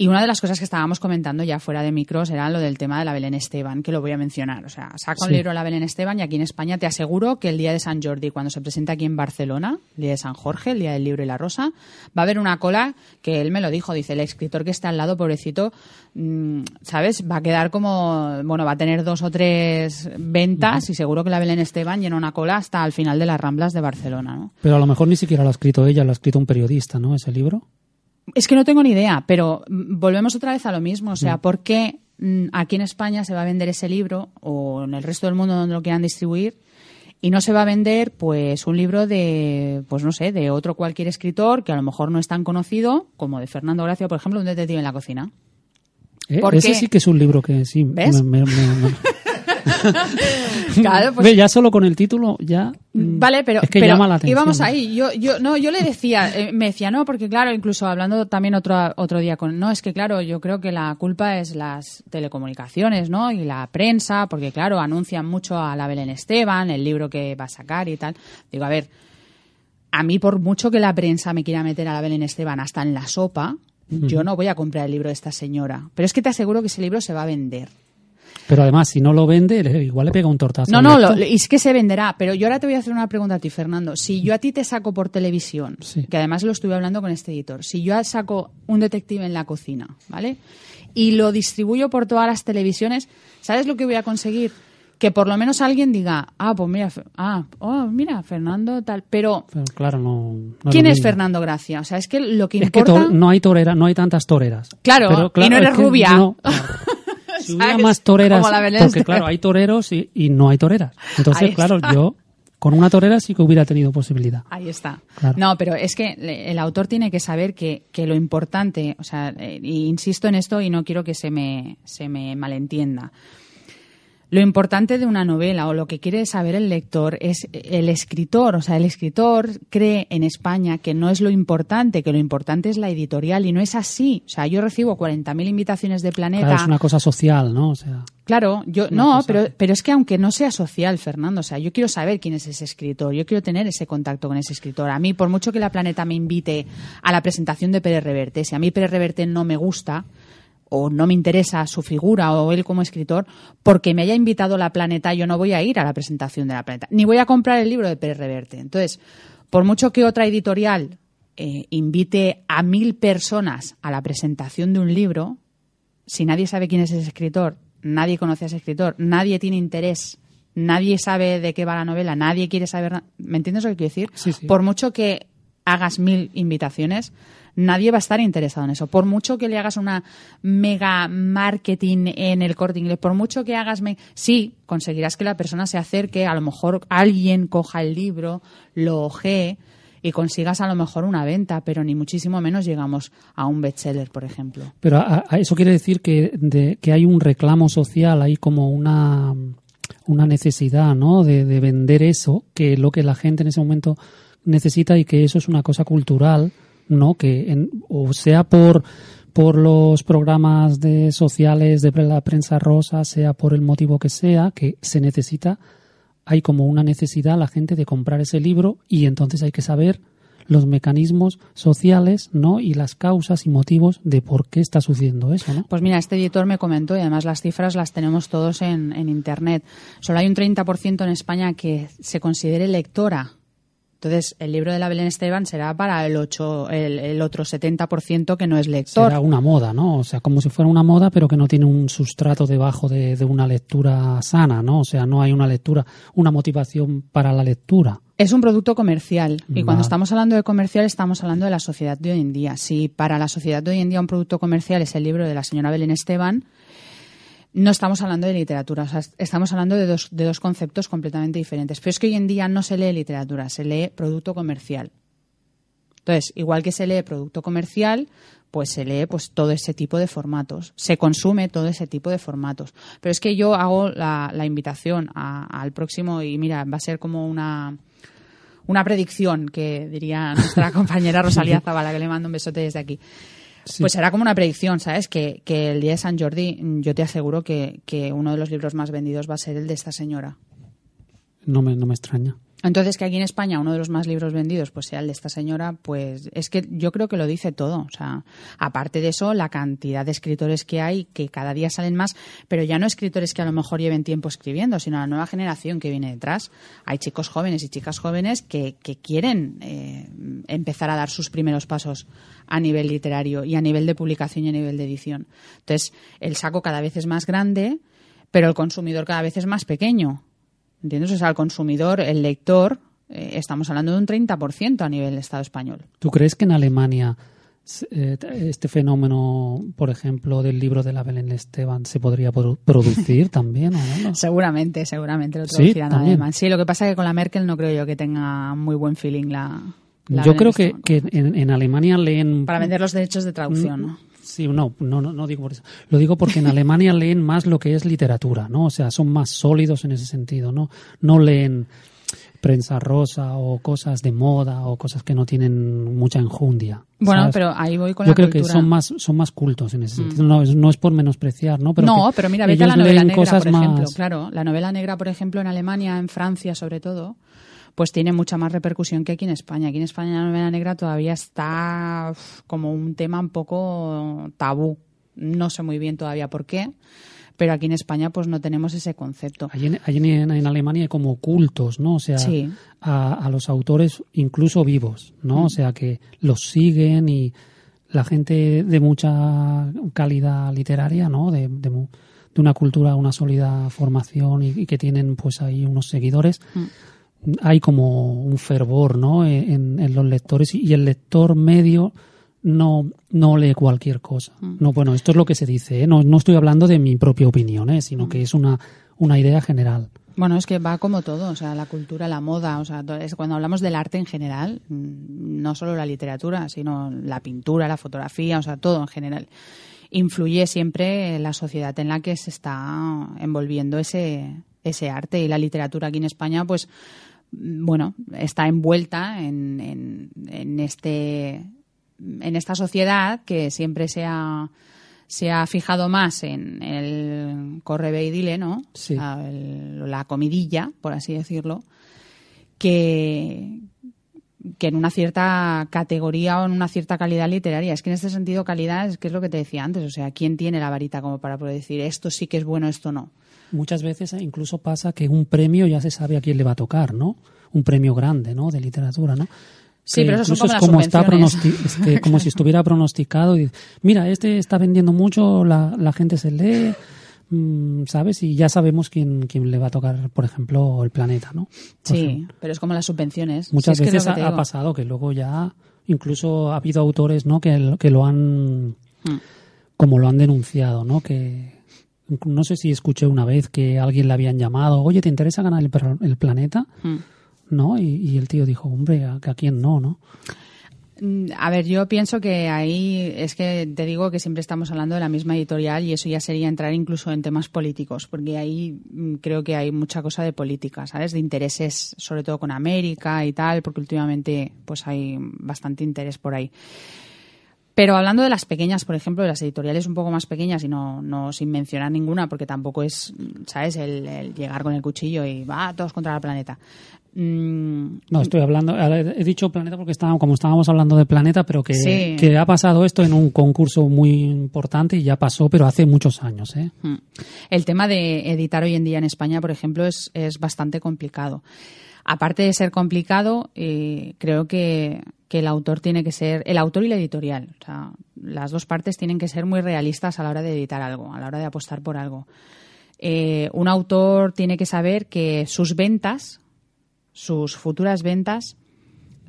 Y una de las cosas que estábamos comentando ya fuera de micros era lo del tema de la Belén Esteban, que lo voy a mencionar. O sea, saca un Sí. libro la Belén Esteban y aquí en España te aseguro que el día de San Jordi, cuando se presenta aquí en Barcelona, el día de San Jorge, el día del libro y la rosa, va a haber una cola que él me lo dijo, dice, el escritor que está al lado, pobrecito, mm, ¿sabes? Va a quedar como, bueno, va a tener dos o tres ventas y seguro que la Belén Esteban llena una cola hasta al final de las Ramblas de Barcelona, ¿no? Pero a lo mejor ni siquiera lo ha escrito ella, lo ha escrito un periodista, ¿no? Ese libro. Es que no tengo ni idea, pero mm, volvemos otra vez a lo mismo. O sea, ¿por qué mm, aquí en España se va a vender ese libro o en el resto del mundo donde lo quieran distribuir y no se va a vender pues un libro de pues no sé de otro cualquier escritor que a lo mejor no es tan conocido como de Fernando Gracia por ejemplo un detective en la cocina Eh, ¿Por ese sí que es un libro que sí. ¿Ves? me- me- me- claro pues Ve, ya solo con el título ya. mm, Vale, pero, es que pero llama la atención. ahí. Yo, yo, no, yo le decía, eh, me decía, no, porque claro, incluso hablando también otro, otro día con, no, es que claro, yo creo que la culpa es las telecomunicaciones, ¿no? Y la prensa, porque claro, anuncian mucho a la Belén Esteban, el libro que va a sacar y tal. Digo, a ver, a mí por mucho que la prensa me quiera meter a la Belén Esteban hasta en la sopa, yo no voy a comprar el libro de esta señora. Pero es que te aseguro que ese libro se va a vender. Pero además, si no lo vende, igual le pega un tortazo. No, no, lo- es que se venderá. Pero yo ahora te voy a hacer una pregunta a ti, Fernando. Si yo a ti te saco por televisión, Sí. que además lo estuve hablando con este editor, si yo saco un detective en la cocina, ¿vale? Y lo distribuyo por todas las televisiones, ¿sabes lo que voy a conseguir? Que por lo menos alguien diga, ah, pues mira, ah, oh, mira, Fernando tal. Pero, Pero claro, no. no ¿quién es. Fernando Gracia? O sea, es que lo que Es que importa... no hay torera, no hay tantas toreras. Claro, y no eres rubia. no, claro. Si hubiera más toreras, porque claro, hay toreros y, y no hay toreras. Entonces, claro, yo con una torera sí que hubiera tenido posibilidad. Ahí está. Claro. No, pero es que el autor tiene que saber que, que lo importante, o sea, eh, insisto en esto y no quiero que se me, se me malentienda. Lo importante de una novela o lo que quiere saber el lector es el escritor. O sea, el escritor cree en España que no es lo importante, que lo importante es la editorial y no es así. O sea, yo recibo 40.000 invitaciones de Planeta. Claro, es una cosa social, ¿no? O sea, Claro, yo no, cosa. pero, pero es que aunque no sea social, Fernando, o sea, yo quiero saber quién es ese escritor, yo quiero tener ese contacto con ese escritor. A mí, por mucho que la Planeta me invite a la presentación de Pérez Reverte, si a mí Pérez Reverte no me gusta o no me interesa su figura o él como escritor, porque me haya invitado la Planeta, yo no voy a ir a la presentación de la Planeta, ni voy a comprar el libro de Pérez Reverte. Entonces, por mucho que otra editorial eh, invite a mil personas a la presentación de un libro, si nadie sabe quién es ese escritor, nadie conoce a ese escritor, nadie tiene interés, nadie sabe de qué va la novela, nadie quiere saber. ¿Me entiendes lo que quiero decir? Sí, sí. Por mucho que hagas mil invitaciones, nadie va a estar interesado en eso. Por mucho que le hagas una mega marketing en el corte inglés, por mucho que hagas. Sí, conseguirás que la persona se acerque, a lo mejor alguien coja el libro, lo ojee y consigas a lo mejor una venta, pero ni muchísimo menos llegamos a un bestseller, por ejemplo. pero a- eso quiere decir que, de- que hay un reclamo social, hay como una, una necesidad, ¿no? De, de vender eso, que es lo que la gente en ese momento necesita y que eso es una cosa cultural, ¿no? Que en- o sea por por los programas de sociales de la prensa rosa, sea por el motivo que sea, que se necesita, hay como una necesidad la gente de comprar ese libro y entonces hay que saber los mecanismos sociales, ¿no? Y las causas y motivos de por qué está sucediendo eso. Pues mira, este editor me comentó, y además las cifras las tenemos todos en, en Internet. Solo hay un 30% en España que se considere lectora. Entonces, el libro de la Belén Esteban será para el, ocho, el, el otro 70% que no es lector. Será una moda, ¿no? O sea, como si fuera una moda, pero que no tiene un sustrato debajo de, de una lectura sana, ¿no? O sea, no hay una lectura, una motivación para la lectura. Es un producto comercial y cuando estamos hablando de comercial estamos hablando de la sociedad de hoy en día. Si para la sociedad de hoy en día un producto comercial es el libro de la señora Belén Esteban, no estamos hablando de literatura, o sea, estamos hablando de dos, de dos conceptos completamente diferentes. Pero es que hoy en día no se lee literatura, se lee producto comercial. Entonces, igual que se lee producto comercial, pues se lee pues todo ese tipo de formatos, se consume todo ese tipo de formatos. Pero es que yo hago la, la invitación al próximo y mira, va a ser como una una predicción que diría nuestra compañera Rosalía Zabala, que le mando un besote desde aquí. Pues será como una predicción, ¿sabes? Que, que el día de San Jordi, mm, yo te aseguro que, que uno de los libros más vendidos va a ser el de esta señora. No me, no me extraña. Entonces, que aquí en España uno de los más libros vendidos pues sea el de esta señora, pues es que yo creo que lo dice todo. O sea, aparte de eso, la cantidad de escritores que hay, que cada día salen más, pero ya no escritores que a lo mejor lleven tiempo escribiendo, sino la nueva generación que viene detrás. Hay chicos jóvenes y chicas jóvenes que, que quieren eh, empezar a dar sus primeros pasos a nivel literario y a nivel de publicación y a nivel de edición. Entonces, el saco cada vez es más grande, pero el consumidor cada vez es más pequeño. ¿Entiendes? O sea, el consumidor, el lector, eh, estamos hablando de un 30% a nivel Estado español. ¿Tú crees que en Alemania eh, este fenómeno, por ejemplo, del libro de la Belén Esteban se podría producir también, ¿o no? Seguramente, seguramente lo Sí, traducirán también. alemán. Sí, lo que pasa es que con la Merkel no creo yo que tenga muy buen feeling la. la Yo Belén creo que, que en, en Alemania leen... Para vender los derechos de traducción, ¿no? Sí, no, no, no, digo por eso. Lo digo porque en Alemania leen más lo que es literatura, ¿no? O sea, son más sólidos en ese sentido, ¿no? No leen prensa rosa o cosas de moda o cosas que no tienen mucha enjundia. Bueno, ¿sabes? pero ahí voy con Yo la creo que cultura. Mm. son más, son más cultos en ese sentido. No, es, no es por menospreciar, ¿no? Pero no, pero mira, vete a la novela negra, por ejemplo. más- Claro, la novela negra, por ejemplo, en Alemania, en Francia sobre todo, pues tiene mucha más repercusión que aquí en España. Aquí en España la novela negra todavía está uf, como un tema un poco tabú. No sé muy bien todavía por qué, pero aquí en España pues no tenemos ese concepto. Allí en, allí en- en Alemania hay como cultos, ¿no? O sea, Sí. a, a los autores incluso vivos, ¿no? Mm. O sea, que los siguen y la gente de mucha calidad literaria, ¿no? De, de de una cultura, una sólida formación y, y que tienen pues ahí unos seguidores. Hay como un fervor, ¿no? En, en los lectores y, el lector medio no, no lee cualquier cosa. No, bueno, esto es lo que se dice, ¿eh? no, no estoy hablando de mi propia opinión, ¿eh? sino que es una, una idea general. Bueno, es que va como todo, o sea, la cultura, la moda, o sea, es cuando hablamos del arte en general, mm, no solo la literatura, sino la pintura, la fotografía, o sea, todo en general. Influye siempre en la sociedad en la que se está envolviendo ese, ese arte y la literatura aquí en España, pues, mm, bueno, está envuelta en, en, en este en esta sociedad que siempre se ha, se ha fijado más en el corre ve y dile, ¿no? Sí. El- la comidilla, por así decirlo, que, que en una cierta categoría o en una cierta calidad literaria. Es que en este sentido calidad es que es lo que te decía antes, o sea, ¿quién tiene la varita como para poder decir esto sí que es bueno, esto no? Muchas veces incluso pasa que un premio ya se sabe a quién le va a tocar, ¿no? Un premio grande, ¿no? De literatura, ¿no? Sí, Que pero eso es como está es que como si estuviera pronosticado y mira, este está vendiendo mucho, la, la gente se lee, mm, ¿sabes? Y ya sabemos quién, quién le va a tocar, por ejemplo, el planeta, ¿no? Por Sí, ejemplo. pero es como las subvenciones. Muchas Si que veces que ha, pasado que luego ya incluso ha habido autores, ¿no? Que, que lo han Mm. como lo han denunciado, ¿no? Que no sé si escuché una vez que alguien le habían llamado, oye, ¿te interesa ganar el, el planeta? Mm. ¿No? Y, y el tío dijo, hombre, ¿a, a quién no, no? Mm, A ver, yo pienso que ahí es que te digo que siempre estamos hablando de la misma editorial y eso ya sería entrar incluso en temas políticos, porque ahí mm, creo que hay mucha cosa de política, ¿sabes? De intereses, sobre todo con América y tal, porque últimamente pues hay bastante interés por ahí. Pero hablando de las pequeñas, por ejemplo, de las editoriales un poco más pequeñas y no, no sin mencionar ninguna, porque tampoco es, ¿sabes?, el, el llegar con el cuchillo y va todos contra el planeta. Mm, No, estoy hablando, he dicho planeta porque estábamos, como estábamos hablando de planeta, pero que, Sí. que ha pasado esto en un concurso muy importante y ya pasó, pero hace muchos años, ¿eh? Mm. El tema de editar hoy en día en España, por ejemplo, es, es bastante complicado. Aparte de ser complicado, eh, creo que, que el autor tiene que ser, el autor y la editorial, o sea, las dos partes tienen que ser muy realistas a la hora de editar algo, a la hora de apostar por algo. Eh, un autor tiene que saber que sus ventas, sus futuras ventas,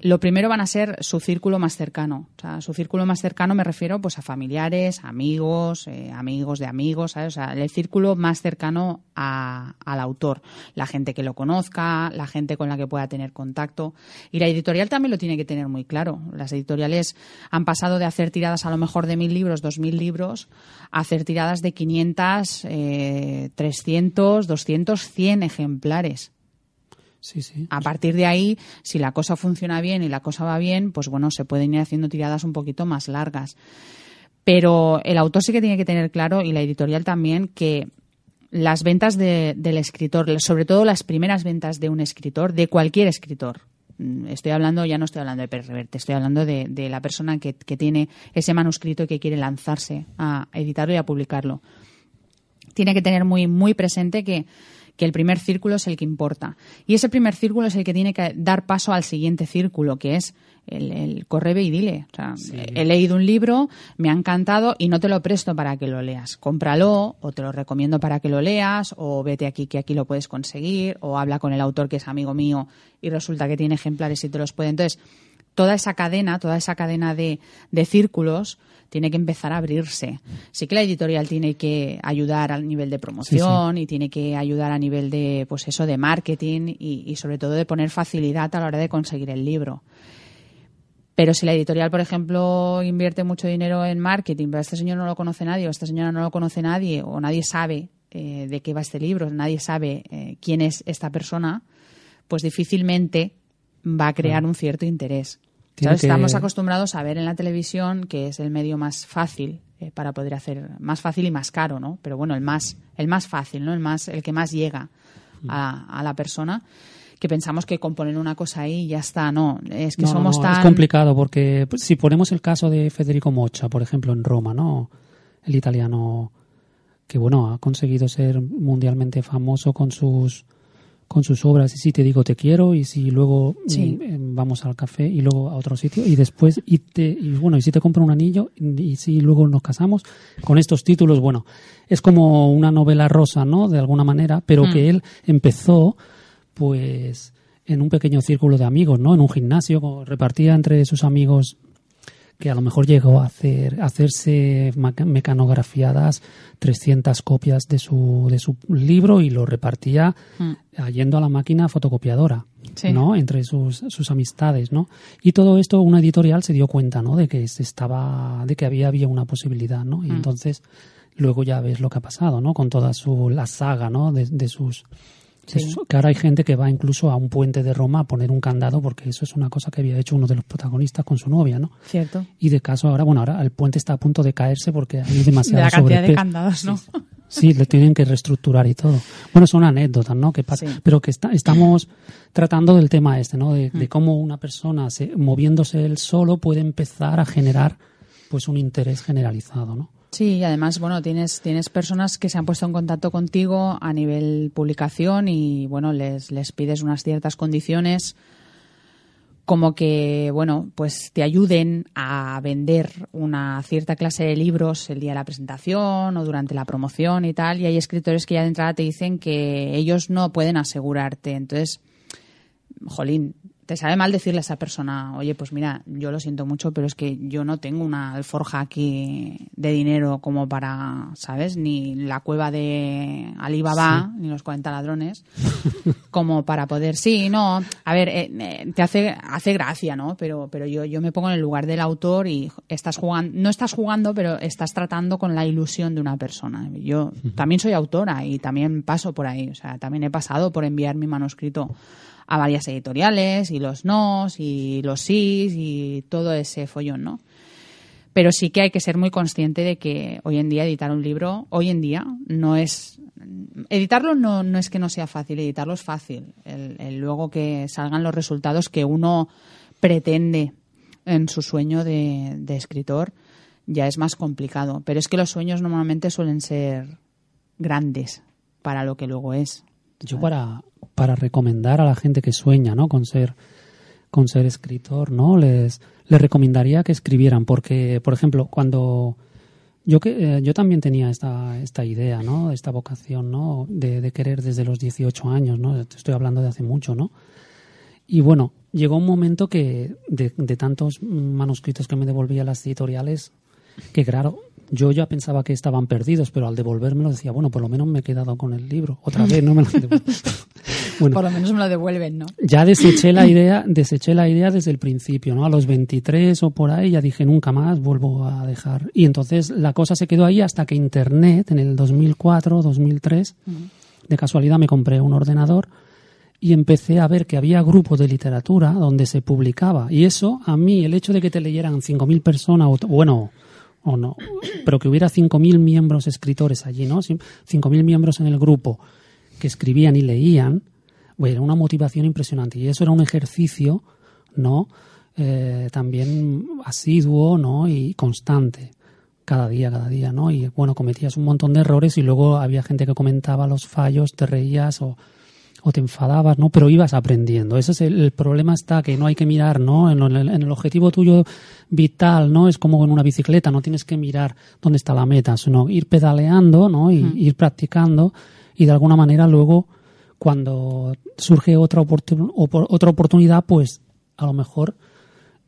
lo primero van a ser su círculo más cercano. O sea, su círculo más cercano me refiero pues a familiares, amigos, eh, amigos de amigos, ¿sabes? O sea, el círculo más cercano a- al autor. La gente que lo conozca, la gente con la que pueda tener contacto. Y la editorial también lo tiene que tener muy claro. Las editoriales han pasado de hacer tiradas a lo mejor de mil libros, dos mil libros, a hacer tiradas de 500, eh, 300, 200, 100 ejemplares. Sí, sí. A partir de ahí, si la cosa funciona bien y la cosa va bien, pues bueno, se pueden ir haciendo tiradas un poquito más largas. Pero el autor sí que tiene que tener claro, y la editorial también, que las ventas de- del escritor, sobre todo las primeras ventas de un escritor, de cualquier escritor, mm, estoy hablando, ya no estoy hablando de Pérez Reverte, estoy hablando de, de la persona que, que tiene ese manuscrito y que quiere lanzarse a editarlo y a publicarlo tiene que tener muy, muy presente que, que el primer círculo es el que importa. Y ese primer círculo es el que tiene que dar paso al siguiente círculo, que es el, el correbe y dile. O sea, He leído un libro, me ha encantado y no te lo presto para que lo leas. Cómpralo o te lo recomiendo para que lo leas o vete aquí que aquí lo puedes conseguir o habla con el autor que es amigo mío y resulta que tiene ejemplares y te los puede. Entonces, toda esa cadena, toda esa cadena de, de círculos tiene que empezar a abrirse. Sí que la editorial tiene que ayudar al nivel de promoción y tiene que ayudar a nivel de, pues eso, de marketing y, y sobre todo de poner facilidad a la hora de conseguir el libro. Pero si la editorial, por ejemplo, invierte mucho dinero en marketing, pero este señor no lo conoce nadie, o esta señora no lo conoce nadie, o nadie sabe eh, de qué va este libro, nadie sabe eh, quién es esta persona, pues difícilmente va a crear un cierto interés. Estamos acostumbrados a ver en la televisión que es el medio más fácil eh, para poder hacer, más fácil y más caro, ¿no? Pero bueno, el más, el más fácil, ¿no? El más, el que más llega a, a la persona. Que pensamos que con poner una cosa ahí ya está, no. Es que no, somos no, tan. Es complicado porque pues, si ponemos el caso de Federico Mocha, por ejemplo, en Roma, ¿no? El italiano que, bueno, ha conseguido ser mundialmente famoso con sus con sus obras y si te digo te quiero y si luego Sí. mm, eh, vamos al café y luego a otro sitio y después y te y bueno y si te compro un anillo y si luego nos casamos con estos títulos bueno es como una novela rosa no de alguna manera pero Mm. que él empezó pues en un pequeño círculo de amigos, ¿no? En un gimnasio, repartía entre sus amigos que a lo mejor llegó a hacer a hacerse mecanografiadas 300 copias de su, de su libro y lo repartía Mm. yendo a la máquina fotocopiadora, Sí. ¿no? Entre sus, sus amistades, ¿no? Y todo esto una editorial se dio cuenta, ¿no? De que se estaba de que había había una posibilidad, ¿no? Y Mm. entonces luego ya ves lo que ha pasado, ¿no? Con toda su la saga, ¿no? De, de sus Sí. eso- que ahora hay gente que va incluso a un puente de Roma a poner un candado porque eso es una cosa que había hecho uno de los protagonistas con su novia, ¿no? Cierto. Y de caso ahora, bueno, ahora el puente está a punto de caerse porque hay demasiado De la cantidad de candados, ¿no? Sí, le tienen que reestructurar y todo. Bueno, son anécdotas, ¿no? Que pasa, Sí. pero que está- estamos tratando del tema este, ¿no? De, de Mm. cómo una persona se- moviéndose él solo puede empezar a generar, pues, un interés generalizado, ¿no? Sí, y además, bueno, tienes, tienes personas que se han puesto en contacto contigo a nivel publicación y, bueno, les, les pides unas ciertas condiciones como que, bueno, pues te ayuden a vender una cierta clase de libros el día de la presentación o durante la promoción y tal. Y hay escritores que ya de entrada te dicen que ellos no pueden asegurarte. Entonces, jolín, te sabe mal decirle a esa persona, oye, pues mira, yo lo siento mucho, pero es que yo no tengo una alforja aquí de dinero como para, ¿sabes? Ni la cueva de Alibaba, ni los 40 ladrones, como para poder, sí, no, a ver, eh, eh, te hace, hace gracia, ¿no? Pero, pero yo, yo me pongo en el lugar del autor y estás jugando, no estás jugando, pero estás tratando con la ilusión de una persona. Yo también soy autora y también paso por ahí, o sea, también he pasado por enviar mi manuscrito a varias editoriales y los nos y los sís y todo ese follón, ¿no? Pero sí que hay que ser muy consciente de que hoy en día editar un libro, hoy en día, no es... Editarlo no, no es que no sea fácil, editarlo es fácil. El, luego que salgan los resultados que uno pretende en su sueño de escritor ya es más complicado. Pero es que los sueños normalmente suelen ser grandes para lo que luego es. Yo para, para recomendar a la gente que sueña, ¿no? Con ser, con ser escritor, ¿no? Les, les recomendaría que escribieran porque, por ejemplo, cuando yo que eh, yo también tenía esta, esta idea, ¿no? Esta vocación, ¿no? De, querer desde los 18 años, ¿no? Estoy hablando de hace mucho, ¿no? Y bueno, llegó un momento que de, de tantos manuscritos que me devolvía las editoriales, que claro, yo ya pensaba que estaban perdidos, pero al devolvérmelo decía, bueno, por lo menos me he quedado con el libro. Otra vez no me lo. Bueno, Por lo menos me lo devuelven, ¿no? ya deseché la idea, deseché la idea desde el principio, ¿no? A los 23 o por ahí ya dije nunca más vuelvo a dejar. Y entonces la cosa se quedó ahí hasta que internet en el 2004, 2003, de casualidad me compré un ordenador y empecé a ver que había grupos de literatura donde se publicaba y eso a mí el hecho de que te leyeran 5000 personas o bueno, o no, pero que hubiera 5.000 miembros escritores allí, ¿no? 5.000 miembros en el grupo que escribían y leían, bueno, era una motivación impresionante. Y eso era un ejercicio, ¿no? Eh, también asiduo, ¿no? Y constante. Cada día, cada día, ¿no? Y bueno, cometías un montón de errores y luego había gente que comentaba los fallos, te reías o, o te enfadabas, ¿no? Pero ibas aprendiendo. Ese es el, el problema está que no hay que mirar, ¿no? En el, en el objetivo tuyo vital, ¿no? Es como en una bicicleta, no tienes que mirar dónde está la meta, sino ir pedaleando, ¿no? Y ir practicando y de alguna manera luego cuando surge otra, oportun- opor- otra oportunidad, pues a lo mejor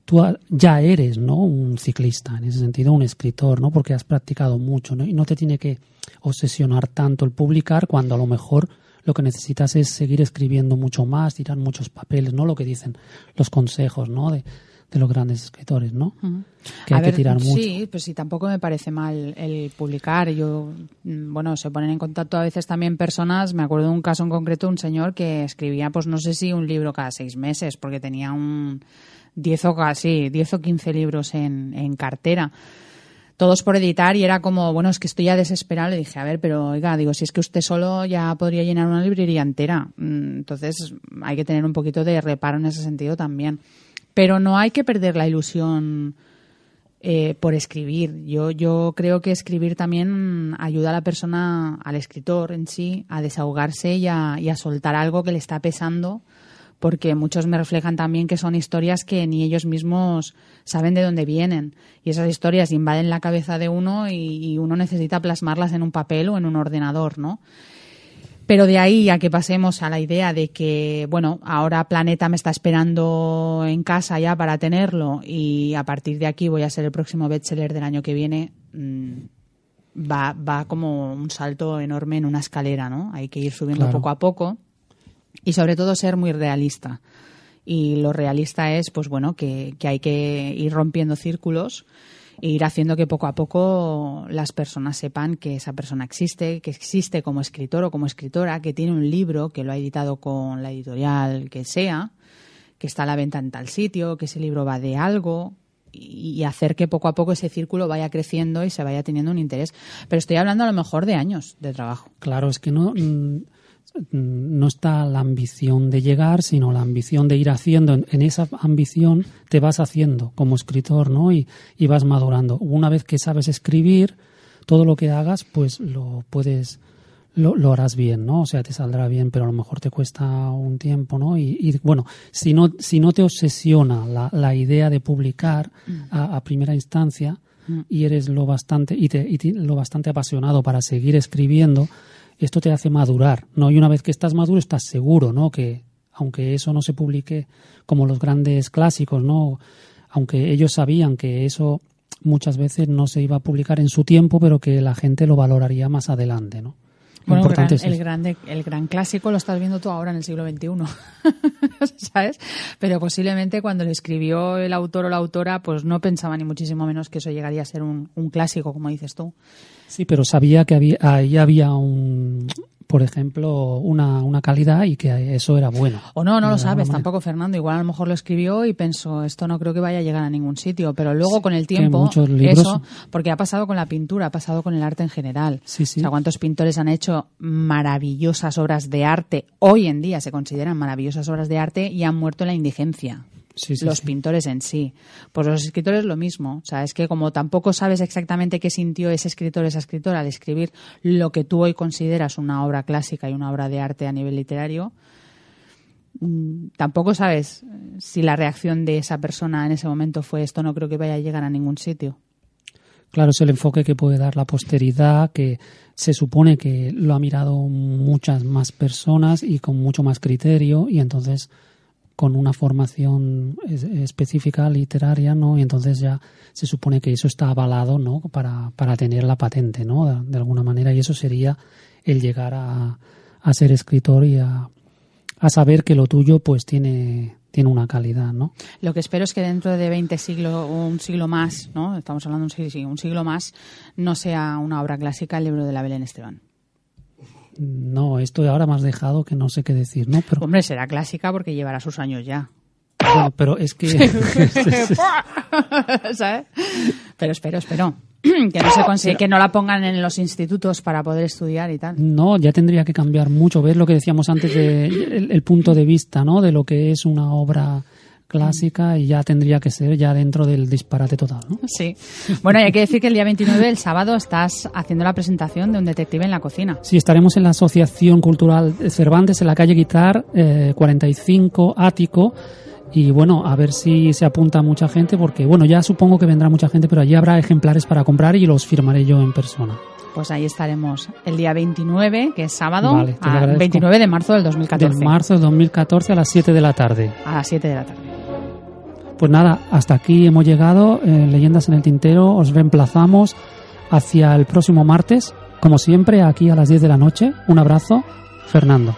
tú ya eres, ¿no? Un ciclista, en ese sentido, un escritor, ¿no? Porque has practicado mucho, ¿no? Y no te tiene que obsesionar tanto el publicar cuando a lo mejor lo que necesitas es seguir escribiendo mucho más, tirar muchos papeles, ¿no? Lo que dicen los consejos, ¿no? De, de los grandes escritores, ¿no? Que hay que tirar mucho. Sí, pues sí, tampoco me parece mal el publicar. Yo, mm, bueno, se ponen en contacto a veces también personas. Me acuerdo de un caso en concreto, un señor que escribía, pues no sé si un libro cada seis meses, porque tenía un 10 o casi 10 o 15 libros en, en cartera todos por editar y era como, bueno, es que estoy ya desesperado. Le dije, a ver, pero oiga, digo, si es que usted solo ya podría llenar una librería entera. Mm, entonces hay que tener un poquito de reparo en ese sentido también. Pero no hay que perder la ilusión eh, por escribir. Yo, yo creo que escribir también ayuda a la persona, al escritor en sí, a desahogarse y a, y a soltar algo que le está pesando porque muchos me reflejan también que son historias que ni ellos mismos saben de dónde vienen. Y esas historias invaden la cabeza de uno y, uno necesita plasmarlas en un papel o en un ordenador, ¿no? Pero de ahí a que pasemos a la idea de que, bueno, ahora Planeta me está esperando en casa ya para tenerlo y a partir de aquí voy a ser el próximo bestseller del año que viene, mm, va, va como un salto enorme en una escalera, ¿no? Hay que ir subiendo poco a poco y sobre todo ser muy realista. Y lo realista es, pues bueno, que, hay que ir rompiendo círculos e ir haciendo que poco a poco las personas sepan que esa persona existe, que existe como escritor o como escritora, que tiene un libro, que lo ha editado con la editorial que sea, que está a la venta en tal sitio, que ese libro va de algo, y hacer que poco a poco ese círculo vaya creciendo y se vaya teniendo un interés. Pero estoy hablando a lo mejor de años de trabajo. Claro, es que no mm, no está la ambición de llegar, sino la ambición de ir haciendo. En, esa ambición te vas haciendo como escritor, ¿no? Y, y, vas madurando. Una vez que sabes escribir, todo lo que hagas, pues lo puedes, lo, lo, harás bien, ¿no? O sea, te saldrá bien, pero a lo mejor te cuesta un tiempo, ¿no? Y, bueno, si no, si no te obsesiona la, la idea de publicar a, primera instancia mm. y eres lo bastante, y, te, y lo bastante apasionado para seguir escribiendo, esto te hace madurar, ¿no? Y una vez que estás maduro estás seguro, ¿no? Que aunque eso no se publique como los grandes clásicos, ¿no? Aunque ellos sabían que eso muchas veces no se iba a publicar en su tiempo, pero que la gente lo valoraría más adelante, ¿no? Bueno, el, grande, el gran clásico lo estás viendo tú ahora en el siglo XXI, ¿sabes? Pero posiblemente cuando lo escribió el autor o la autora, pues no pensaba ni muchísimo menos que eso llegaría a ser un, un clásico, como dices tú. Sí, pero sabía que había, ahí había un, por ejemplo, una, una calidad y que eso era bueno. O no, no lo sabes tampoco, Fernando. Igual a lo mejor lo escribió y pensó, esto no creo que vaya a llegar a ningún sitio. Pero luego con el tiempo, eso, porque ha pasado con la pintura, ha pasado con el arte en general. Sí, sí. O sea, cuántos pintores han hecho maravillosas obras de arte, hoy en día se consideran maravillosas obras de arte y han muerto en la indigencia los pintores en sí. Pues los escritores lo mismo. O sea, es que como tampoco sabes exactamente qué sintió ese escritor, esa escritora al escribir lo que tú hoy consideras una obra clásica y una obra de arte a nivel literario, mm, tampoco sabes si la reacción de esa persona en ese momento fue esto no creo que vaya a llegar a ningún sitio. Claro, es el enfoque que puede dar la posteridad, que se supone que lo ha mirado muchas más personas y con mucho más criterio, y entonces con una formación específica literaria, ¿no? Y entonces ya se supone que eso está avalado, ¿no? Para, para tener la patente, ¿no? De, alguna manera, y eso sería el llegar a, a ser escritor y a, a, saber que lo tuyo, pues, tiene, tiene una calidad, ¿no? Lo que espero es que dentro de 20 siglos, un siglo más, ¿no? Estamos hablando de un siglo, un siglo más, no sea una obra clásica el libro de la Belén Esteban. No, esto ahora me has dejado que no sé qué decir, ¿no? Pero... Hombre, será clásica porque llevará sus años ya. pero es que... ¿Sabes? Pero espero, espero. Que no se consigue, que no la pongan en los institutos para poder estudiar y tal. No, ya tendría que cambiar mucho. Ver lo que decíamos antes de el punto de vista, ¿no? De lo que es una obra clásica y ya tendría que ser ya dentro del disparate total, ¿no? Sí. Bueno, y hay que decir que el día 29, el sábado, estás haciendo la presentación de un detective en la cocina. Sí, estaremos en la Asociación Cultural Cervantes, en la calle Guitar, 45 eh, Ático. Y bueno, a ver si se apunta mucha gente, porque bueno, ya supongo que vendrá mucha gente, pero allí habrá ejemplares para comprar y los firmaré yo en persona. Pues ahí estaremos el día 29, que es sábado, 29 de marzo del 2014. De marzo del 2014 a las 7 de la tarde. A las 7 de la tarde. Pues nada, hasta aquí hemos llegado. Eh, Leyendas en el Tintero. Os reemplazamos hacia el próximo martes. Como siempre, aquí a las 10 de la noche. Un abrazo. Fernando.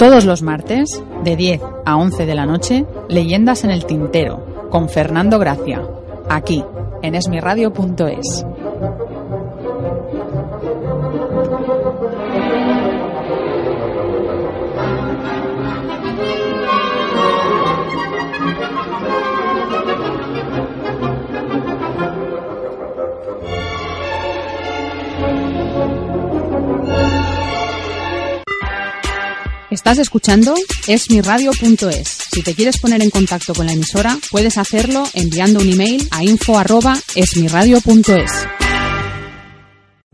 Todos los martes, de 10 a 11 de la noche, Leyendas en el Tintero, con Fernando Gracia, aquí, en esmiradio.es. Estás escuchando esmiradio.es. Si te quieres poner en contacto con la emisora, puedes hacerlo enviando un email a info@esmiradio.es.